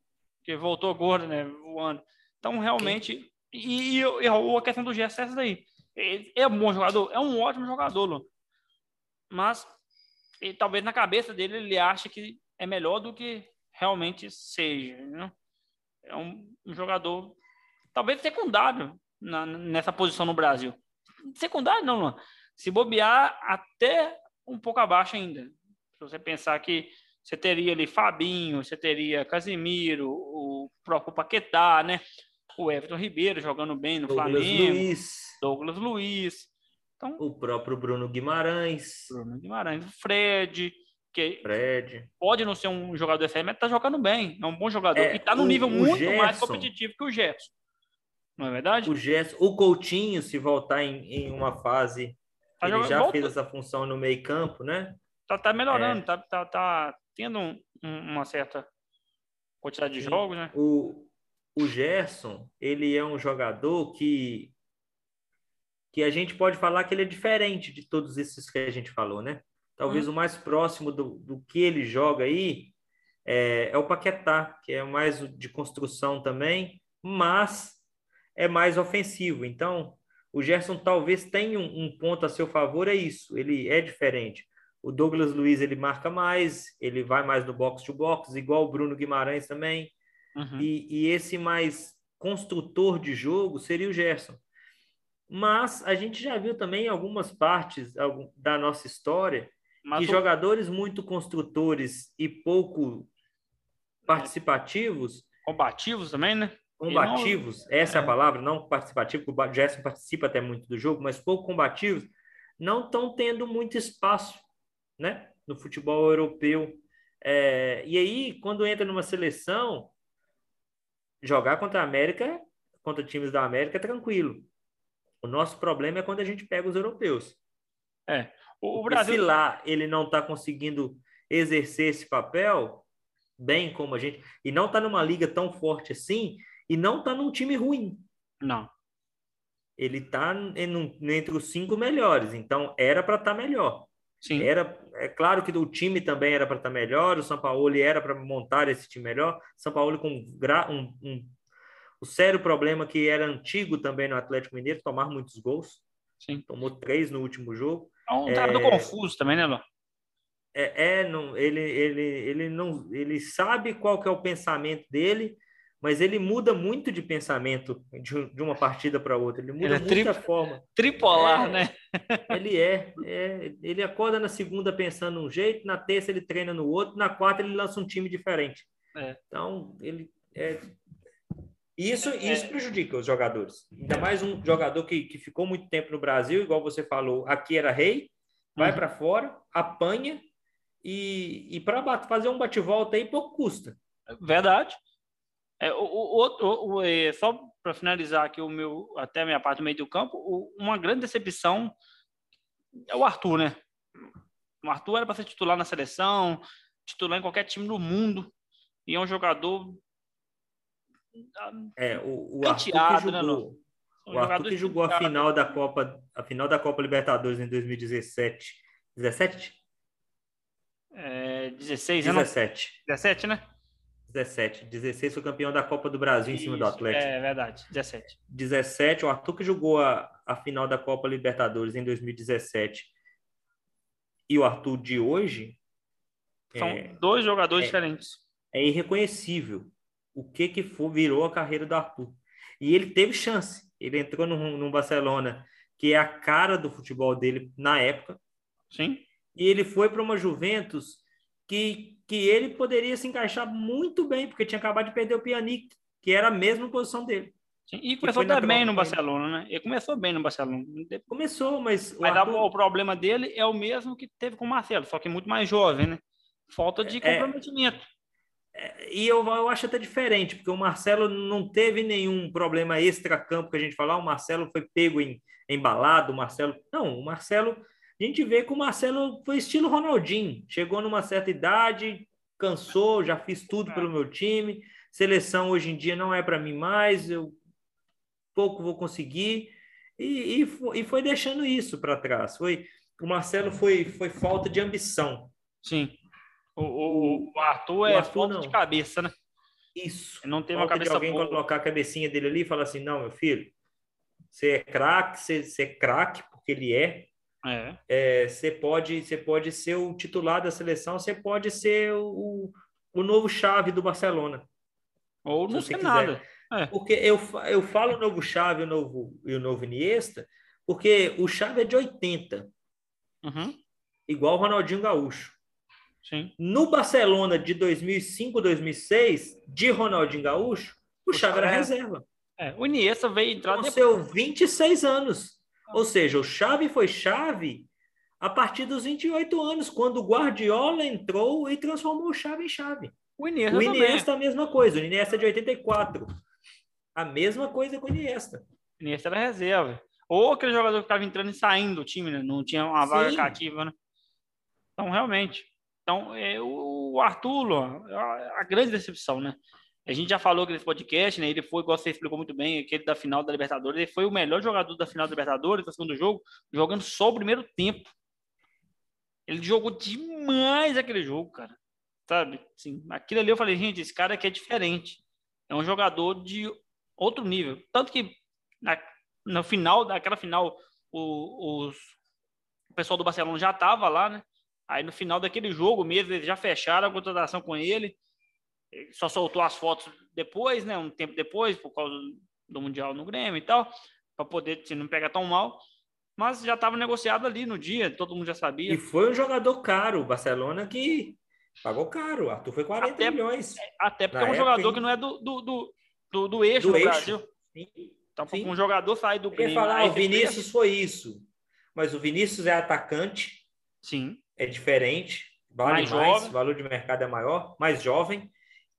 Que voltou gordo, né? Voando. Então, realmente... E, e, e, a questão do Gerson é essa daí. Ele é um bom jogador? É um ótimo jogador, Lu mas e, talvez na cabeça dele ele ache que é melhor do que realmente seja. Né? É um, um, jogador talvez secundário na, nessa posição no Brasil. Secundário não, não, se bobear até um pouco abaixo ainda. Se você pensar que você teria ali Fabinho, você teria Casimiro, o próprio Paquetá, né? O Everton Ribeiro jogando bem no Douglas Flamengo. Luiz. Douglas Luiz. Então, o próprio Bruno Guimarães. Bruno Guimarães, Fred, que Fred. pode não ser um jogador excelente, mas está jogando bem. É um bom jogador. É, e está num nível muito Gerson, mais competitivo que o Gerson. Não é verdade? O Gerson, o Coutinho, se voltar em, em uma fase. Tá ele jogando, já volta. fez essa função no meio campo, né? Tá, tá melhorando, é. tá, tá, tá tendo um, uma certa quantidade de jogos, né? O, o Gerson, ele é um jogador que que a gente pode falar que ele é diferente de todos esses que a gente falou, né? Talvez hum. o mais próximo do, do que ele joga aí é, é, o Paquetá, que é mais de construção também, mas é mais ofensivo. Então, o Gerson talvez tenha um, um ponto a seu favor, é isso, ele é diferente. O Douglas Luiz, ele marca mais, ele vai mais no box-to-box, igual o Bruno Guimarães também. Uhum. E, e esse mais construtor de jogo seria o Gerson. Mas a gente já viu também algumas partes da nossa história Mas que o... jogadores muito construtores e pouco participativos. Combativos também, né? Combativos, não... essa é. é a palavra, não participativo, porque o Gerson participa até muito do jogo, mas pouco combativos, não estão tendo muito espaço né? no futebol europeu. É, e aí, quando entra numa seleção, jogar contra a América, contra times da América é tranquilo. O nosso problema é quando a gente pega os europeus. É. O, o Brasil. se lá ele não está conseguindo exercer esse papel bem como a gente. E não está numa liga tão forte assim, e não está num time ruim. Não. Ele está entre os cinco melhores, então era para estar tá melhor. Sim. Era, é claro que o time também era para estar tá melhor, o São Paulo era para montar esse time melhor. São Paulo com um, um o sério problema que era antigo também no Atlético Mineiro, tomar muitos gols. Sim. Tomou três no último jogo. É um cara é... confuso também, né, Lô? É, é, não, ele, ele, ele, não, ele sabe qual que é o pensamento dele, mas ele muda muito de pensamento de, de uma partida para outra. Ele muda ele é muito tri... forma. Tripolar, é, né? ele é, é. Ele acorda na segunda pensando um jeito, na terça ele treina no outro, na quarta ele lança um time diferente. É. Então, ele é isso, é. isso prejudica os jogadores. Ainda mais um jogador que, que ficou muito tempo no Brasil, igual você falou, aqui era rei, vai uhum. para fora, apanha e, e para fazer um bate-volta aí pouco custa. Verdade. É, o, o, o, é, só para finalizar aqui o meu, até a minha parte do meio do campo, o, uma grande decepção é o Arthur, né? O Arthur era para ser titular na seleção, titular em qualquer time do mundo, e é um jogador é, o, o Arthur que né, jogou, O Arthur que jogou a final da Copa, a final da Copa Libertadores em 2017. 17? É, 16, 17. Não... 17, né? 17. 16 foi campeão da Copa do Brasil Isso, em cima do Atlético. É verdade, 17. 17, o Arthur que jogou a, a final da Copa Libertadores em 2017 e o Arthur de hoje. São é, dois jogadores é, diferentes. É irreconhecível o que que for, virou a carreira do Arthur. E ele teve chance. Ele entrou no, no Barcelona, que é a cara do futebol dele na época. Sim. E ele foi para uma Juventus que, que ele poderia se encaixar muito bem, porque tinha acabado de perder o Pjanic, que era a mesma posição dele. Sim, e começou também no Barcelona, né? Ele começou bem no Barcelona. Começou, mas. O mas Arthur... o problema dele é o mesmo que teve com o Marcelo, só que muito mais jovem, né? Falta de é, é. comprometimento. É, e eu, eu acho até diferente, porque o Marcelo não teve nenhum problema extra-campo que a gente falar, ah, o Marcelo foi pego em embalado, o Marcelo. Não, o Marcelo a gente vê que o Marcelo foi estilo Ronaldinho. Chegou numa certa idade, cansou, já fiz tudo pelo meu time. Seleção hoje em dia não é para mim mais, eu pouco vou conseguir. E, e, e foi deixando isso para trás. Foi, o Marcelo foi, foi falta de ambição. Sim. O, o, o Arthur é o Arthur, falta não. de cabeça, né? Isso. não tem uma cabeça de alguém boa. colocar a cabecinha dele ali e falar assim: não, meu filho, você é craque, você, você é craque, porque ele é, é. É, você, pode, você pode ser o titular da seleção, você pode ser o, o novo chave do Barcelona. Ou não ser nada. É. Porque eu, eu falo o novo chave o novo, e o novo Iniesta, porque o chave é de 80. Uhum. Igual o Ronaldinho Gaúcho. Sim. No Barcelona de 2005, 2006, de Ronaldinho Gaúcho, o, Chave era reserva. É, o Iniesta veio entrar Com depois. seus 26 anos. Ou seja, o Chave foi chave a partir dos 28 anos, quando o Guardiola entrou e transformou o Chave em chave. O Iniesta, o Iniesta a mesma coisa, o Iniesta é de 84. A mesma coisa com o Iniesta. O Iniesta era reserva. Ou aquele jogador que estava entrando e saindo do time, né? Não tinha uma vaga Sim. cativa, né? Então, realmente. Então, é, o Arthur, a, a grande decepção, né? A gente já falou aqui nesse podcast, né? Ele foi, igual você explicou muito bem, aquele da final da Libertadores. Ele foi o melhor jogador da final da Libertadores, do segundo jogo, jogando só o primeiro tempo. Ele jogou demais aquele jogo, cara. Sabe? Assim, aquilo ali eu falei, gente, esse cara aqui é diferente. É um jogador de outro nível. Tanto que na, final, daquela final, o, os, o pessoal do Barcelona já tava lá, né? Aí no final daquele jogo mesmo, eles já fecharam a contratação com ele só soltou as fotos depois, né? Um tempo depois, por causa do Mundial no Grêmio e tal, para poder se assim, não pegar tão mal. Mas já estava negociado ali no dia, todo mundo já sabia. E foi um jogador caro, o Barcelona que pagou caro. Arthur foi 40 até, milhões. É, até porque é um jogador hein? que não é do, do, do, do, do eixo do, do eixo. Brasil. Sim. Então, Sim. um jogador sair do Grêmio. falar, o Vinícius foi isso. Mas o Vinícius é atacante. Sim. É diferente. Vale mais, mais valor de mercado é maior, mais jovem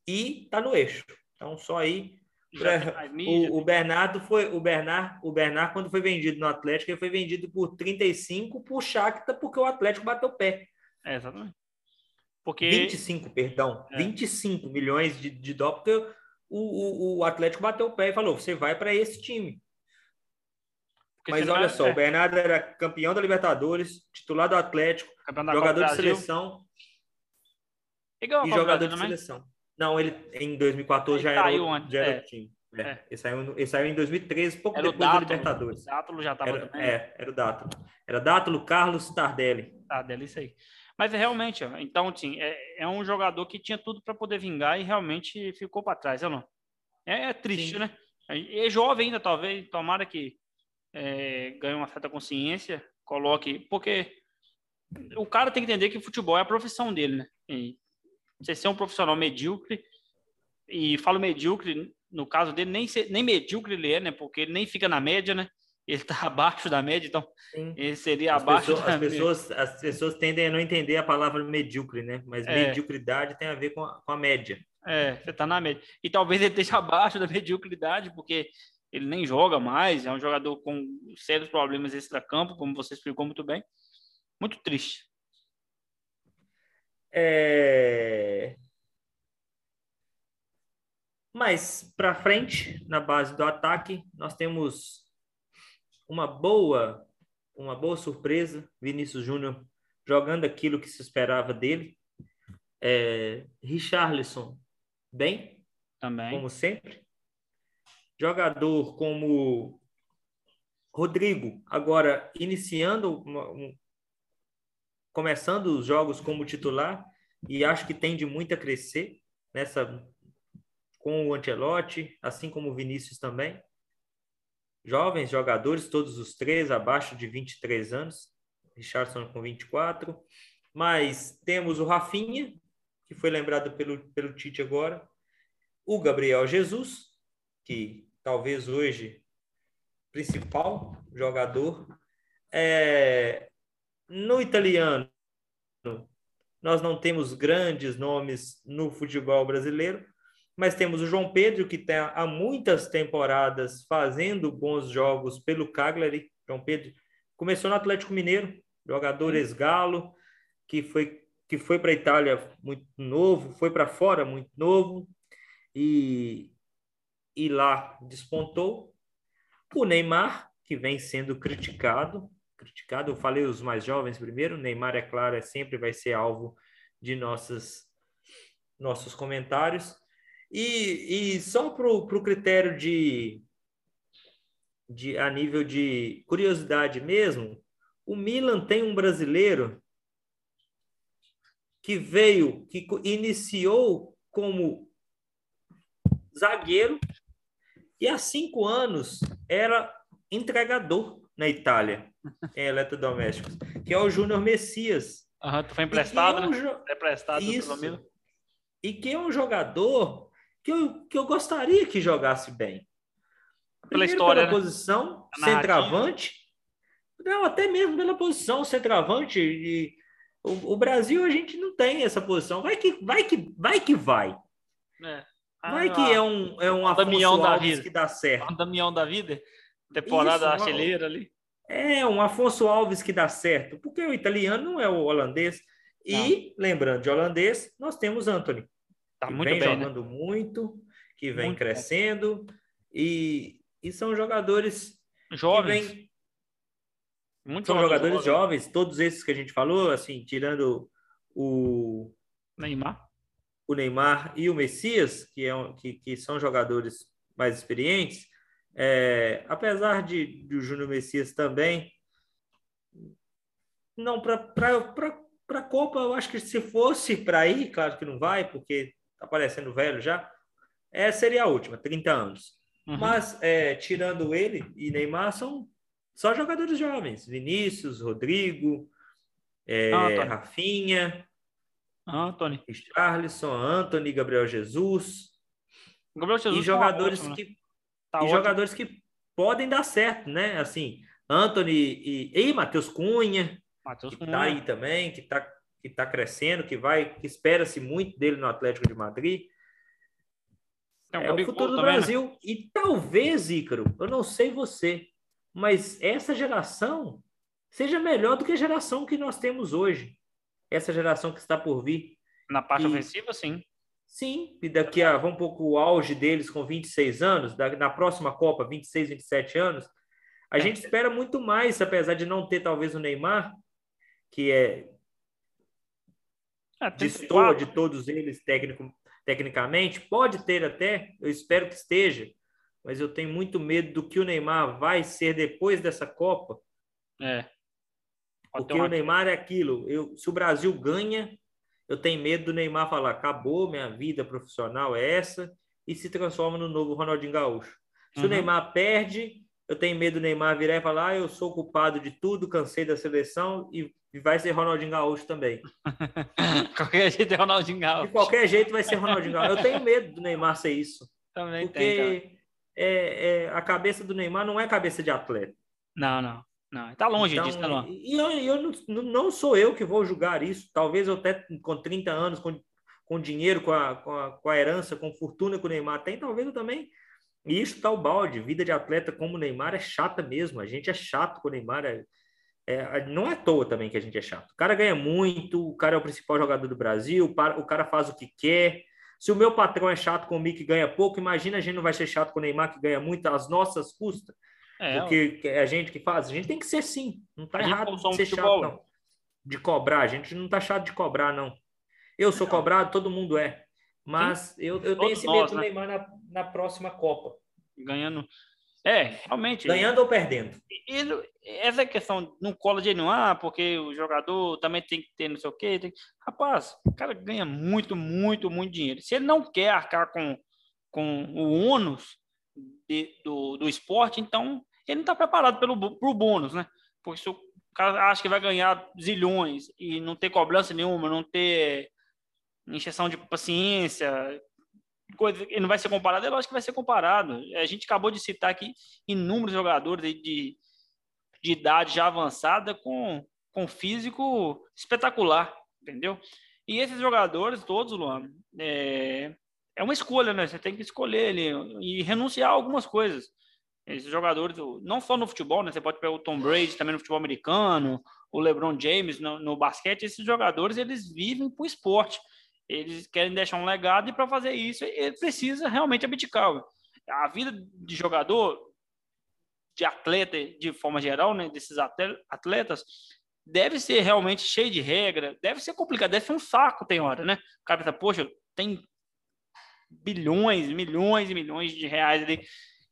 e está no eixo. Então, só aí. Pra, o, o, Bernardo foi. O Bernard, o Bernard, quando foi vendido no Atlético, ele foi vendido por 35 por Shakhtar, porque o Atlético bateu o pé. É, exatamente. Porque... 25, perdão. É. 25 milhões de, de dólares, porque o, o, o Atlético bateu o pé e falou: você vai para esse time. Mas olha só, é. o Bernardo era campeão da Libertadores, titular do Atlético, jogador de seleção. E, e jogador de seleção. Não, ele em 2014 ele já era, antes, já era é. time. É. É. Ele, saiu, ele saiu em 2013, pouco era depois da Libertadores. O Dátulo já estava era, também. É, era o Dátulo. Era Dátulo, Carlos, Tardelli. Tardelli, isso aí. Mas é realmente, então, assim, é, é um jogador que tinha tudo para poder vingar e realmente ficou para trás, é não? É, é triste, Sim. né? É jovem ainda, talvez, tomara que é, ganhe uma certa consciência, coloque, porque o cara tem que entender que futebol é a profissão dele, né? E você ser um profissional medíocre, e falo medíocre, no caso dele, nem, ser, nem medíocre ele é, né? Porque ele nem fica na média, né? Ele está abaixo da média, então Sim. ele seria as abaixo pessoas, da as média. Pessoas, as pessoas tendem a não entender a palavra medíocre, né? Mas é. mediocridade tem a ver com a, com a média. É, você está na média. E talvez ele esteja abaixo da mediocridade, porque ele nem joga mais, é um jogador com sérios problemas extra-campo, como você explicou muito bem. Muito triste. É... Mas para frente, na base do ataque, nós temos uma boa, uma boa surpresa, Vinícius Júnior jogando aquilo que se esperava dele. É, Richarlison, bem, também, como sempre. Jogador como Rodrigo, agora iniciando, um, começando os jogos como titular, e acho que tende muito a crescer nessa com o Ancelotti, assim como o Vinícius também. Jovens jogadores, todos os três abaixo de 23 anos, Richardson com 24. Mas temos o Rafinha, que foi lembrado pelo, pelo Tite agora, o Gabriel Jesus, que talvez hoje principal jogador. É, no italiano, nós não temos grandes nomes no futebol brasileiro, mas temos o João Pedro, que está há muitas temporadas fazendo bons jogos pelo Cagliari. João Pedro começou no Atlético Mineiro, jogador ex-galo, que foi, que foi para a Itália muito novo, foi para fora muito novo, e, e lá despontou. O Neymar, que vem sendo criticado, criticado, eu falei os mais jovens primeiro, Neymar, é claro, é, sempre vai ser alvo de nossas, nossos comentários. E, e só para o critério de, de, a nível de curiosidade mesmo, o Milan tem um brasileiro que veio, que iniciou como zagueiro e há cinco anos era entregador na Itália, em eletrodomésticos, que é o Júnior Messias. Aham, tu foi emprestado, é um né? Emprestado Isso. pelo E que é um jogador que eu, que eu gostaria que jogasse bem. Pela história, pela né? posição, centroavante. Não, até mesmo pela posição, centroavante. E, o, o, Brasil, a gente não tem essa posição. Vai que vai, que, vai, que vai. É. Ah, vai que é um, é um Afonso Damião da vida. que dá certo. Um Damião da vida. Temporada Isso, artilheira ali. É, um Afonso Alves que dá certo. Porque o italiano não é o holandês. E, não. lembrando de holandês, nós temos Anthony. Tá muito vem bem, né? jogando né? muito, que vem muito crescendo. E, e são jogadores jovens. Vem, muito são jogadores jovens. jovens, todos esses que a gente falou, assim, tirando o Neymar, o Neymar e o Messias, que, é, que, que são jogadores mais experientes, é, apesar de, de o Júnior Messias também, não para a Copa, eu acho que se fosse para ir, claro que não vai, porque está parecendo velho já, é, seria a última, 30 anos. Uhum. Mas, é, tirando ele e Neymar, são só jogadores jovens. Vinícius, Rodrigo, é, ah, Rafinha, Anthony. Charlison, Anthony, Gabriel Jesus. Gabriel Jesus e tá jogadores tá ótimo, que tá e ótimo. jogadores que podem dar certo, né? Assim, Anthony e, e Matheus Cunha, Mateus que está aí também, que está que tá crescendo, que vai, que espera-se muito dele no Atlético de Madrid. É, o futuro do também, né? Brasil. Né? E talvez, Ícaro, eu não sei você, mas essa geração seja melhor do que a geração que nós temos hoje essa geração que está por vir. Na parte e, ofensiva, sim. Sim, e daqui a, vamos um pouco o auge deles com 26 anos, da, na próxima Copa, 26, 27 anos, a é. gente espera muito mais, apesar de não ter talvez o Neymar, que é, é destoa de todos eles técnico, tecnicamente, pode ter até, eu espero que esteja, mas eu tenho muito medo do que o Neymar vai ser depois dessa Copa. É. Porque o Neymar é aquilo. Eu, se o Brasil ganha, eu tenho medo do Neymar falar: acabou, minha vida profissional é essa, e se transforma no novo Ronaldinho Gaúcho. Se uhum. o Neymar perde, eu tenho medo do Neymar virar e falar: ah, eu sou culpado de tudo, cansei da seleção, e, e vai ser Ronaldinho Gaúcho também. qualquer jeito é Ronaldinho Gaúcho. De qualquer jeito vai ser Ronaldinho Gaúcho. Eu tenho medo do Neymar ser isso. Também porque tem, é, é, a cabeça do Neymar não é cabeça de atleta. Não, não. Não, está longe então, disso, tá longe. E eu, eu não, não, sou eu que vou julgar isso. Talvez eu até com 30 anos, com, com dinheiro, com a, com, a, com a herança, com fortuna que o Neymar tem, talvez eu também. E isso tá o balde. Vida de atleta como o Neymar é chata mesmo. A gente é chato com o Neymar. É, é, não é à toa também que a gente é chato. O cara ganha muito, o cara é o principal jogador do Brasil, o cara faz o que quer. Se o meu patrão é chato comigo que ganha pouco, imagina a gente não vai ser chato com o Neymar que ganha muito às nossas custas. É, porque é a gente que faz, a gente tem que ser sim. Não tá errado de ser chato, não. De cobrar, a gente não tá chato de cobrar, não. Eu sou cobrado, todo mundo é. Mas eu, eu tenho esse medo do né? Neymar na, na próxima Copa. Ganhando. É, realmente. Ganhando ou perdendo. E, essa questão não cola de nenhum, ah, porque o jogador também tem que ter não sei o quê. Tem... Rapaz, o cara ganha muito, muito, muito dinheiro. Se ele não quer arcar com, com o ônus de, do, do esporte, então ele não está preparado pelo pro bônus, né? Porque se o cara acha que vai ganhar zilhões e não ter cobrança nenhuma, não ter injeção de paciência, coisa, ele não vai ser comparado, eu acho que vai ser comparado. A gente acabou de citar aqui inúmeros jogadores de, de, de idade já avançada com, com físico espetacular, entendeu? E esses jogadores todos, Luan, é, é uma escolha, né? Você tem que escolher ele e renunciar a algumas coisas. Esses jogadores, não só no futebol, né? Você pode pegar o Tom Brady também no futebol americano, o LeBron James no, no basquete. Esses jogadores, eles vivem para o esporte. Eles querem deixar um legado e para fazer isso, ele precisa realmente abdicar. A vida de jogador, de atleta, de forma geral, né? Desses atletas, deve ser realmente cheio de regra, deve ser complicado, deve ser um saco, tem hora, né? O cara pensa, poxa, tem bilhões, milhões e milhões de reais ali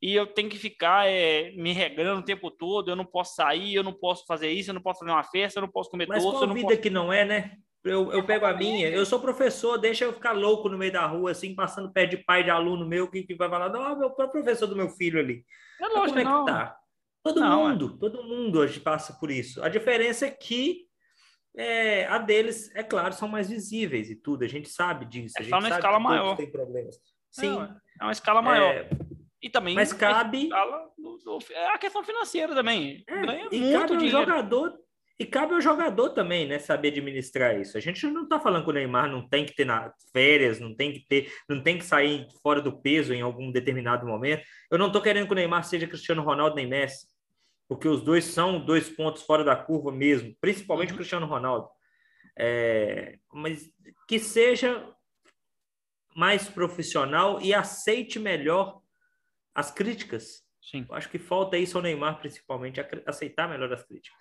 e eu tenho que ficar é, me regrando o tempo todo, eu não posso sair, eu não posso fazer isso, eu não posso fazer uma festa, eu não posso comer Mas doce. Mas qual vida posso... que não é, né? Eu, eu pego a minha, eu sou professor, deixa eu ficar louco no meio da rua, assim, passando pé de pai de aluno meu, que, que vai falar, não, meu professor do meu filho ali. É lógico, como é não. que tá? Todo não, mundo, é. todo mundo hoje passa por isso. A diferença é que é, a deles, é claro, são mais visíveis e tudo, a gente sabe disso. É a gente só uma escala maior. Tem problemas. Sim. É, é uma escala maior. É, e também. Mas cabe. É a questão financeira também. É, Ganha e muito cabe dinheiro. jogador. E cabe ao jogador também, né, saber administrar isso. A gente não está falando que o Neymar não tem que ter na, férias, não tem que ter, não tem que sair fora do peso em algum determinado momento. Eu não estou querendo que o Neymar seja Cristiano Ronaldo nem Messi, porque os dois são dois pontos fora da curva mesmo, principalmente uhum. o Cristiano Ronaldo. É, mas que seja mais profissional e aceite melhor as críticas. Sim. Eu acho que falta isso ao Neymar, principalmente, aceitar melhor as críticas.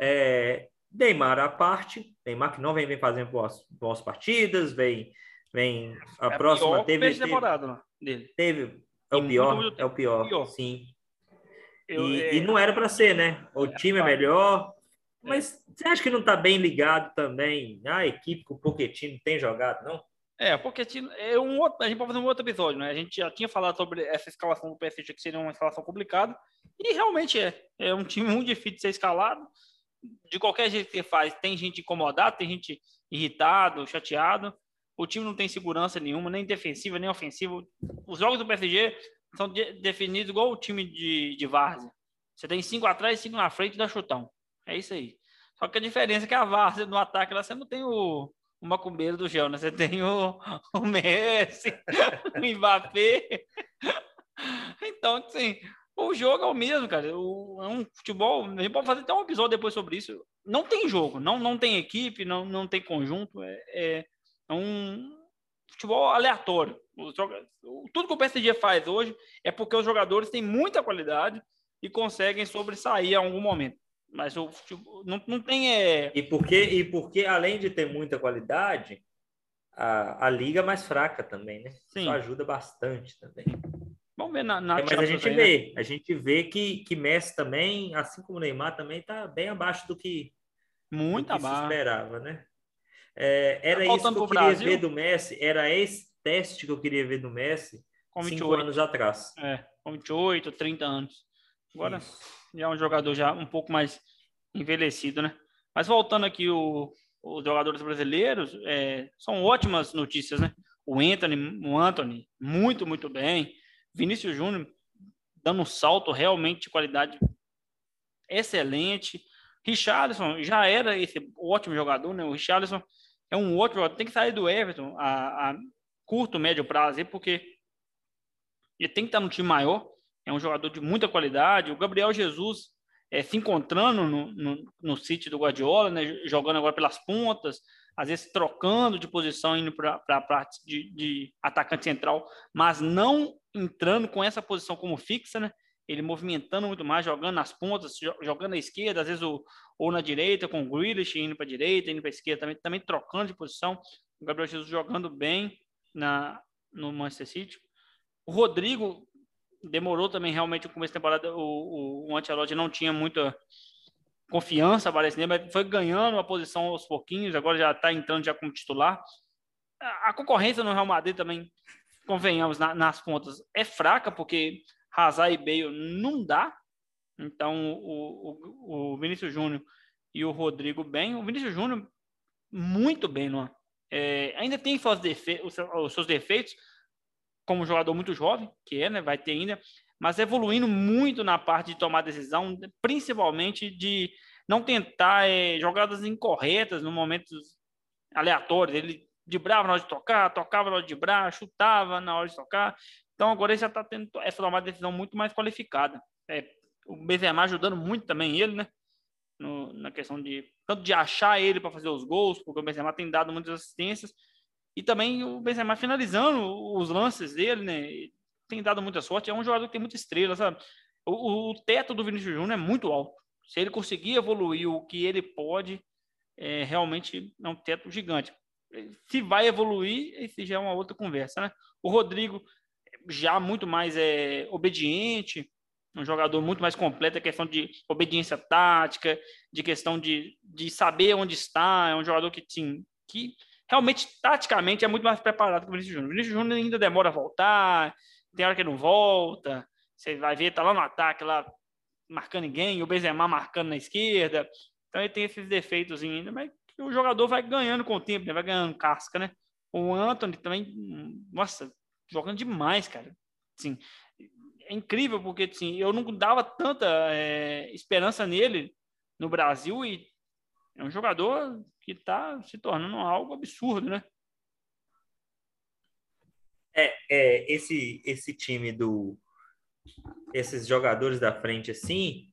É, Neymar à parte, Neymar que não vem, vem fazendo boas, boas partidas, vem, vem a é próxima teve, teve, temporada dele. teve é o pior, muito, é o pior, pior. sim. Eu, e, é... e, não era para ser, né? O é, time é melhor, mas você acha que não está bem ligado também? A equipe com o Pochettino tem jogado, não? É, porque é um outro, a gente pode fazer um outro episódio, né? A gente já tinha falado sobre essa escalação do PSG, que seria uma escalação complicada, e realmente é. É um time muito difícil de ser escalado. De qualquer jeito que você faz, tem gente incomodada, tem gente irritado, chateado. O time não tem segurança nenhuma, nem defensiva, nem ofensiva. Os jogos do PSG são de, definidos igual o time de, de Várzea. Você tem cinco atrás, cinco na frente e dá chutão. É isso aí. Só que a diferença é que a Várzea no ataque lá você não tem o, o macumbeiro do gel, né? Você tem o, o Messi, o Mbappé. Então, assim, o jogo é o mesmo, cara. O, é um futebol. A gente pode fazer até um episódio depois sobre isso. Não tem jogo, não, não tem equipe, não, não tem conjunto. É, é, é um futebol aleatório. tudo que o PSG faz hoje é porque os jogadores têm muita qualidade e conseguem sobressair a algum momento. Mas o futebol não, não tem. É... E, porque, e porque, além de ter muita qualidade, a, a liga é mais fraca também, né? Sim. Isso ajuda bastante também. Vamos ver na, na é, Mas a gente aí, vê, né? a gente vê que, que Messi também, assim como Neymar, também está bem abaixo do que, Muito do que abaixo. se esperava, né? É, era tá isso que eu queria Brasil. ver do Messi, era esse teste que eu queria ver do Messi com cinco anos atrás. É, com 28, 30 anos. Agora. Já é um jogador já um pouco mais envelhecido, né? Mas voltando aqui, o, os jogadores brasileiros, é, são ótimas notícias, né? O Anthony, o Anthony, muito, muito bem. Vinícius Júnior dando um salto realmente de qualidade excelente. Richarlison já era esse ótimo jogador, né? O Richarlison é um ótimo jogador. Tem que sair do Everton a, a curto, médio prazo, porque ele tem que estar no time maior é um jogador de muita qualidade. O Gabriel Jesus é, se encontrando no, no, no City do Guardiola, né, jogando agora pelas pontas, às vezes trocando de posição, indo para a parte de, de, atacante central, mas não entrando com essa posição como fixa, né? ele movimentando muito mais, jogando nas pontas, jogando à esquerda, às vezes o, ou na direita, com o Grealish indo para a direita, indo para a esquerda, também, também trocando de posição. O Gabriel Jesus jogando bem na, no Manchester City. O Rodrigo demorou também realmente o começo da temporada, o, o, o Ancelotti não tinha muita confiança, parece, né? mas foi ganhando a posição aos pouquinhos, agora já está entrando já como titular. A, a concorrência no Real Madrid também, convenhamos, na, nas pontas, é fraca, porque Hazard e Bale não dá. Então, o, o, o Vinícius Júnior e o Rodrigo bem. O Vinícius Júnior muito bem, não é? ainda tem os seus defeitos, como jogador muito jovem, que é, né? Vai ter ainda, mas evoluindo muito na parte de tomar decisão, principalmente de não tentar é, jogadas incorretas no momentos aleatórios. Ele dibrava na hora de tocar, tocava na hora de dibrar, chutava na hora de tocar. Então agora ele já está tendo essa tomada de decisão muito mais qualificada. É, o Benzema ajudando muito também ele, né? No, na questão de tanto de achar ele para fazer os gols, porque o Benzema tem dado muitas assistências e também o Benzema finalizando os lances dele, né? Tem dado muita sorte. É um jogador que tem muita estrela, sabe? O, o teto do Vinícius Júnior é muito alto. Se ele conseguir evoluir o que ele pode, é, realmente é um teto gigante. Se vai evoluir, esse já é uma outra conversa, né? O Rodrigo já muito mais é, obediente, um jogador muito mais completo, a questão de obediência tática, de questão de, de saber onde está, é um jogador que, sim, que realmente, taticamente, é muito mais preparado que o Vinícius Júnior. O Vinícius Júnior ainda demora a voltar, tem hora que não volta, você vai ver, tá lá no ataque, lá marcando ninguém, o Benzema marcando na esquerda, então ele tem esses defeitos ainda, mas o jogador vai ganhando com o tempo, né? vai ganhando casca, né? O Anthony também, nossa, jogando demais, cara. Assim, é incrível porque assim, eu não dava tanta é, esperança nele no Brasil e é um jogador que está se tornando algo absurdo, né? É, é esse esse time do esses jogadores da frente assim,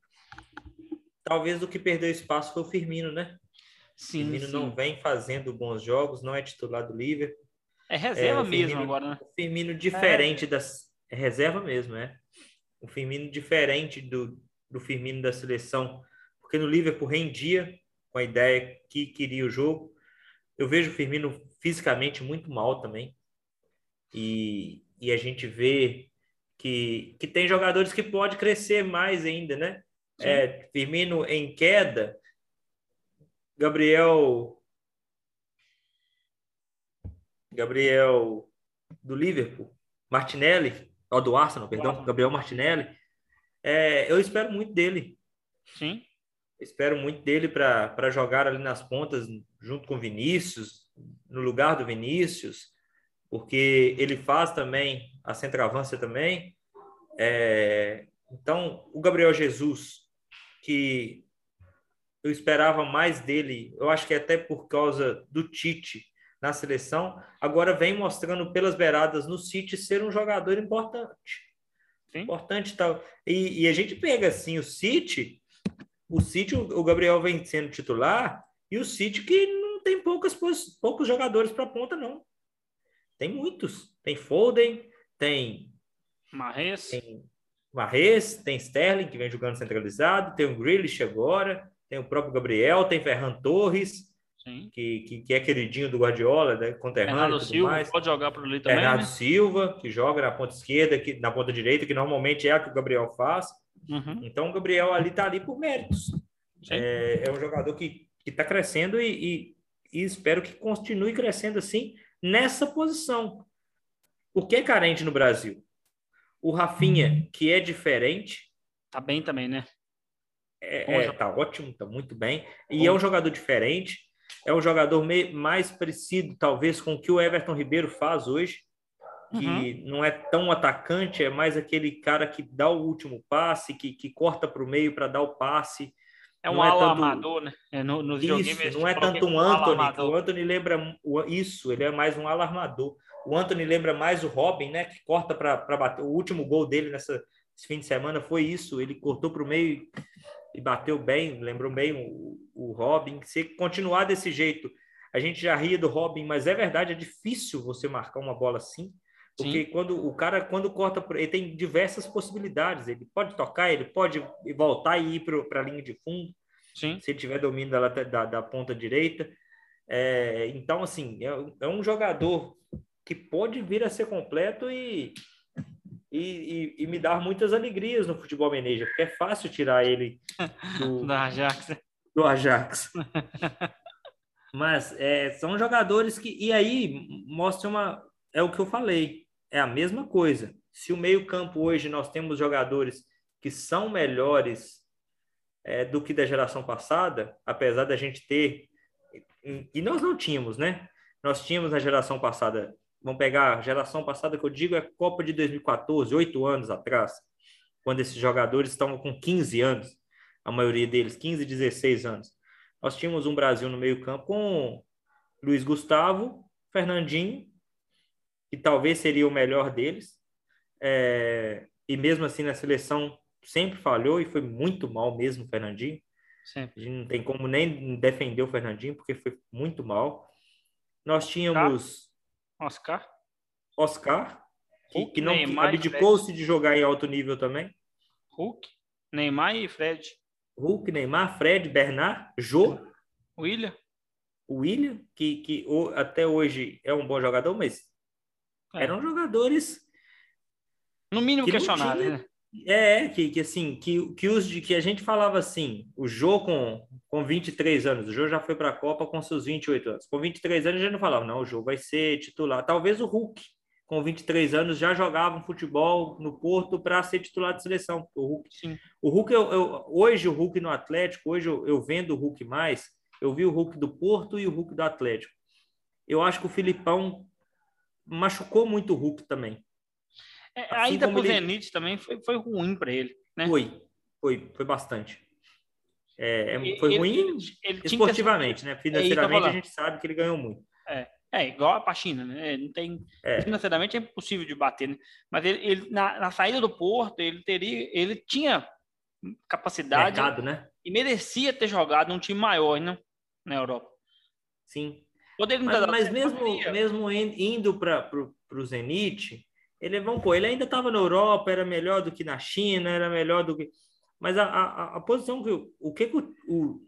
talvez o que perdeu espaço foi o Firmino, né? Sim, Firmino sim. não vem fazendo bons jogos, não é titular do Liverpool. É reserva é, mesmo Firmino, agora, né? O Firmino diferente é. das. É reserva mesmo, é. O Firmino diferente do, do Firmino da seleção, porque no Liverpool rendia com a ideia que queria o jogo. Eu vejo o Firmino fisicamente muito mal também. E, e a gente vê que, que tem jogadores que pode crescer mais ainda, né? É, Firmino em queda, Gabriel Gabriel do Liverpool, Martinelli, ó, do Arsenal, perdão, Gabriel Martinelli. É, eu espero muito dele. Sim. Espero muito dele para jogar ali nas pontas, junto com Vinícius, no lugar do Vinícius, porque ele faz também a centroavância também. É, então, o Gabriel Jesus, que eu esperava mais dele, eu acho que é até por causa do Tite, na seleção, agora vem mostrando pelas beiradas no City ser um jogador importante. Sim. Importante tal. E, e, a gente pega assim o City, o City, o Gabriel vem sendo titular, e o City que não tem poucas, poucos jogadores para ponta, não. Tem muitos. Tem Foden, tem. Marres. Tem Marres, tem Sterling, que vem jogando centralizado, tem o Grealish agora, tem o próprio Gabriel, tem Ferran Torres. Que, que, que, é queridinho do Guardiola, né? conterrâneo Bernardo Silva mais. pode jogar por ali também. Bernardo né? Silva, que joga na ponta esquerda, que, na ponta direita, que normalmente é a que o Gabriel faz. Uhum. Então o Gabriel ali está ali por méritos. É, é, um jogador que está crescendo e, e, e, espero que continue crescendo assim nessa posição. Por que é carente no Brasil? O Rafinha, uhum. que é diferente. Tá bem também, né? É, é tá ótimo, tá muito bem. E Bom. é um jogador diferente é um jogador mais parecido, talvez, com o que o Everton Ribeiro faz hoje, que uhum. não é tão atacante, é mais aquele cara que dá o último passe, que, que corta para o meio para dar o passe. É um não é ala tanto... amador, né? É no, no isso, não é tanto um Anthony, o Anthony lembra isso, ele é mais um alarmador. O Anthony lembra mais o Robin, né? Que corta para bater. O último gol dele nessa, esse fim de semana foi isso, ele cortou para o meio e bateu bem, lembrou bem o, o Robin. Se continuar desse jeito, a gente já ria do Robin, mas é verdade, é difícil você marcar uma bola assim, Porque Sim. quando o cara, quando corta, ele tem diversas possibilidades. Ele pode tocar, ele pode voltar e ir para a linha de fundo. Sim. Se ele tiver domínio da, da, da ponta direita. É, então, assim, é, é, um jogador que pode vir a ser completo e, e, e, e me dar muitas alegrias no futebol manager, porque é fácil tirar ele do, do Ajax. Do Ajax. Mas é, são jogadores que. E aí mostra uma. É o que eu falei é a mesma coisa. Se o meio-campo hoje nós temos jogadores que são melhores é, do que da geração passada, apesar da gente ter. E nós não tínhamos, né? Nós tínhamos na geração passada. Vamos pegar a geração passada que eu digo é a Copa de 2014, oito anos atrás, quando esses jogadores estavam com 15 anos, a maioria deles, 15, 16 anos. Nós tínhamos um Brasil no meio-campo com Luiz Gustavo, Fernandinho, que talvez seria o melhor deles. É, e mesmo assim na seleção sempre falhou e foi muito mal mesmo o Fernandinho. Sempre. A gente não tem como nem defender o Fernandinho porque foi muito mal. Nós tínhamos Oscar, Oscar, que, Hulk, que não abdicou-se de jogar em alto nível também. Hulk, Neymar e Fred. Hulk, Neymar, Fred, Bernard, Jô. William. William, que, que até hoje é um bom jogador, mas é. Eram jogadores. No mínimo questionáveis, né? É, que, que assim, que, que os de que a gente falava assim, o Jô com, com 23 anos, o Jô já foi para a Copa com seus 28 anos. Com 23 anos a gente não falava, não, o Jô vai ser titular. Talvez o Hulk, com 23 anos, já jogava um futebol no Porto para ser titular de seleção. O Hulk, Sim. O Hulk eu, eu, hoje o Hulk no Atlético, hoje eu, eu vendo o Hulk mais, eu vi o Hulk do Porto e o Hulk do Atlético. Eu acho que o Filipão machucou muito o Hulk também. É, assim ainda pro ele... Zenit também foi, foi ruim para ele, né? Foi, foi, foi bastante. É, é foi ele, ruim ele, ele esportivamente, né? Financeiramente a gente sabe que ele ganhou muito. É, é igual a Pachina, né? Não tem, é. Financeiramente é impossível de bater, né? Mas ele, ele na, na, saída do Porto, ele teria, ele tinha capacidade Mercado, né? e merecia ter jogado num time maior, não? Na Europa. Sim. Poderia mas, mas mesmo, mesmo indo para o Zenit, ele, vamos pôr, ele ainda estava na Europa, era melhor do que na China, era melhor do que. Mas a, a, a posição que o que, que o, o,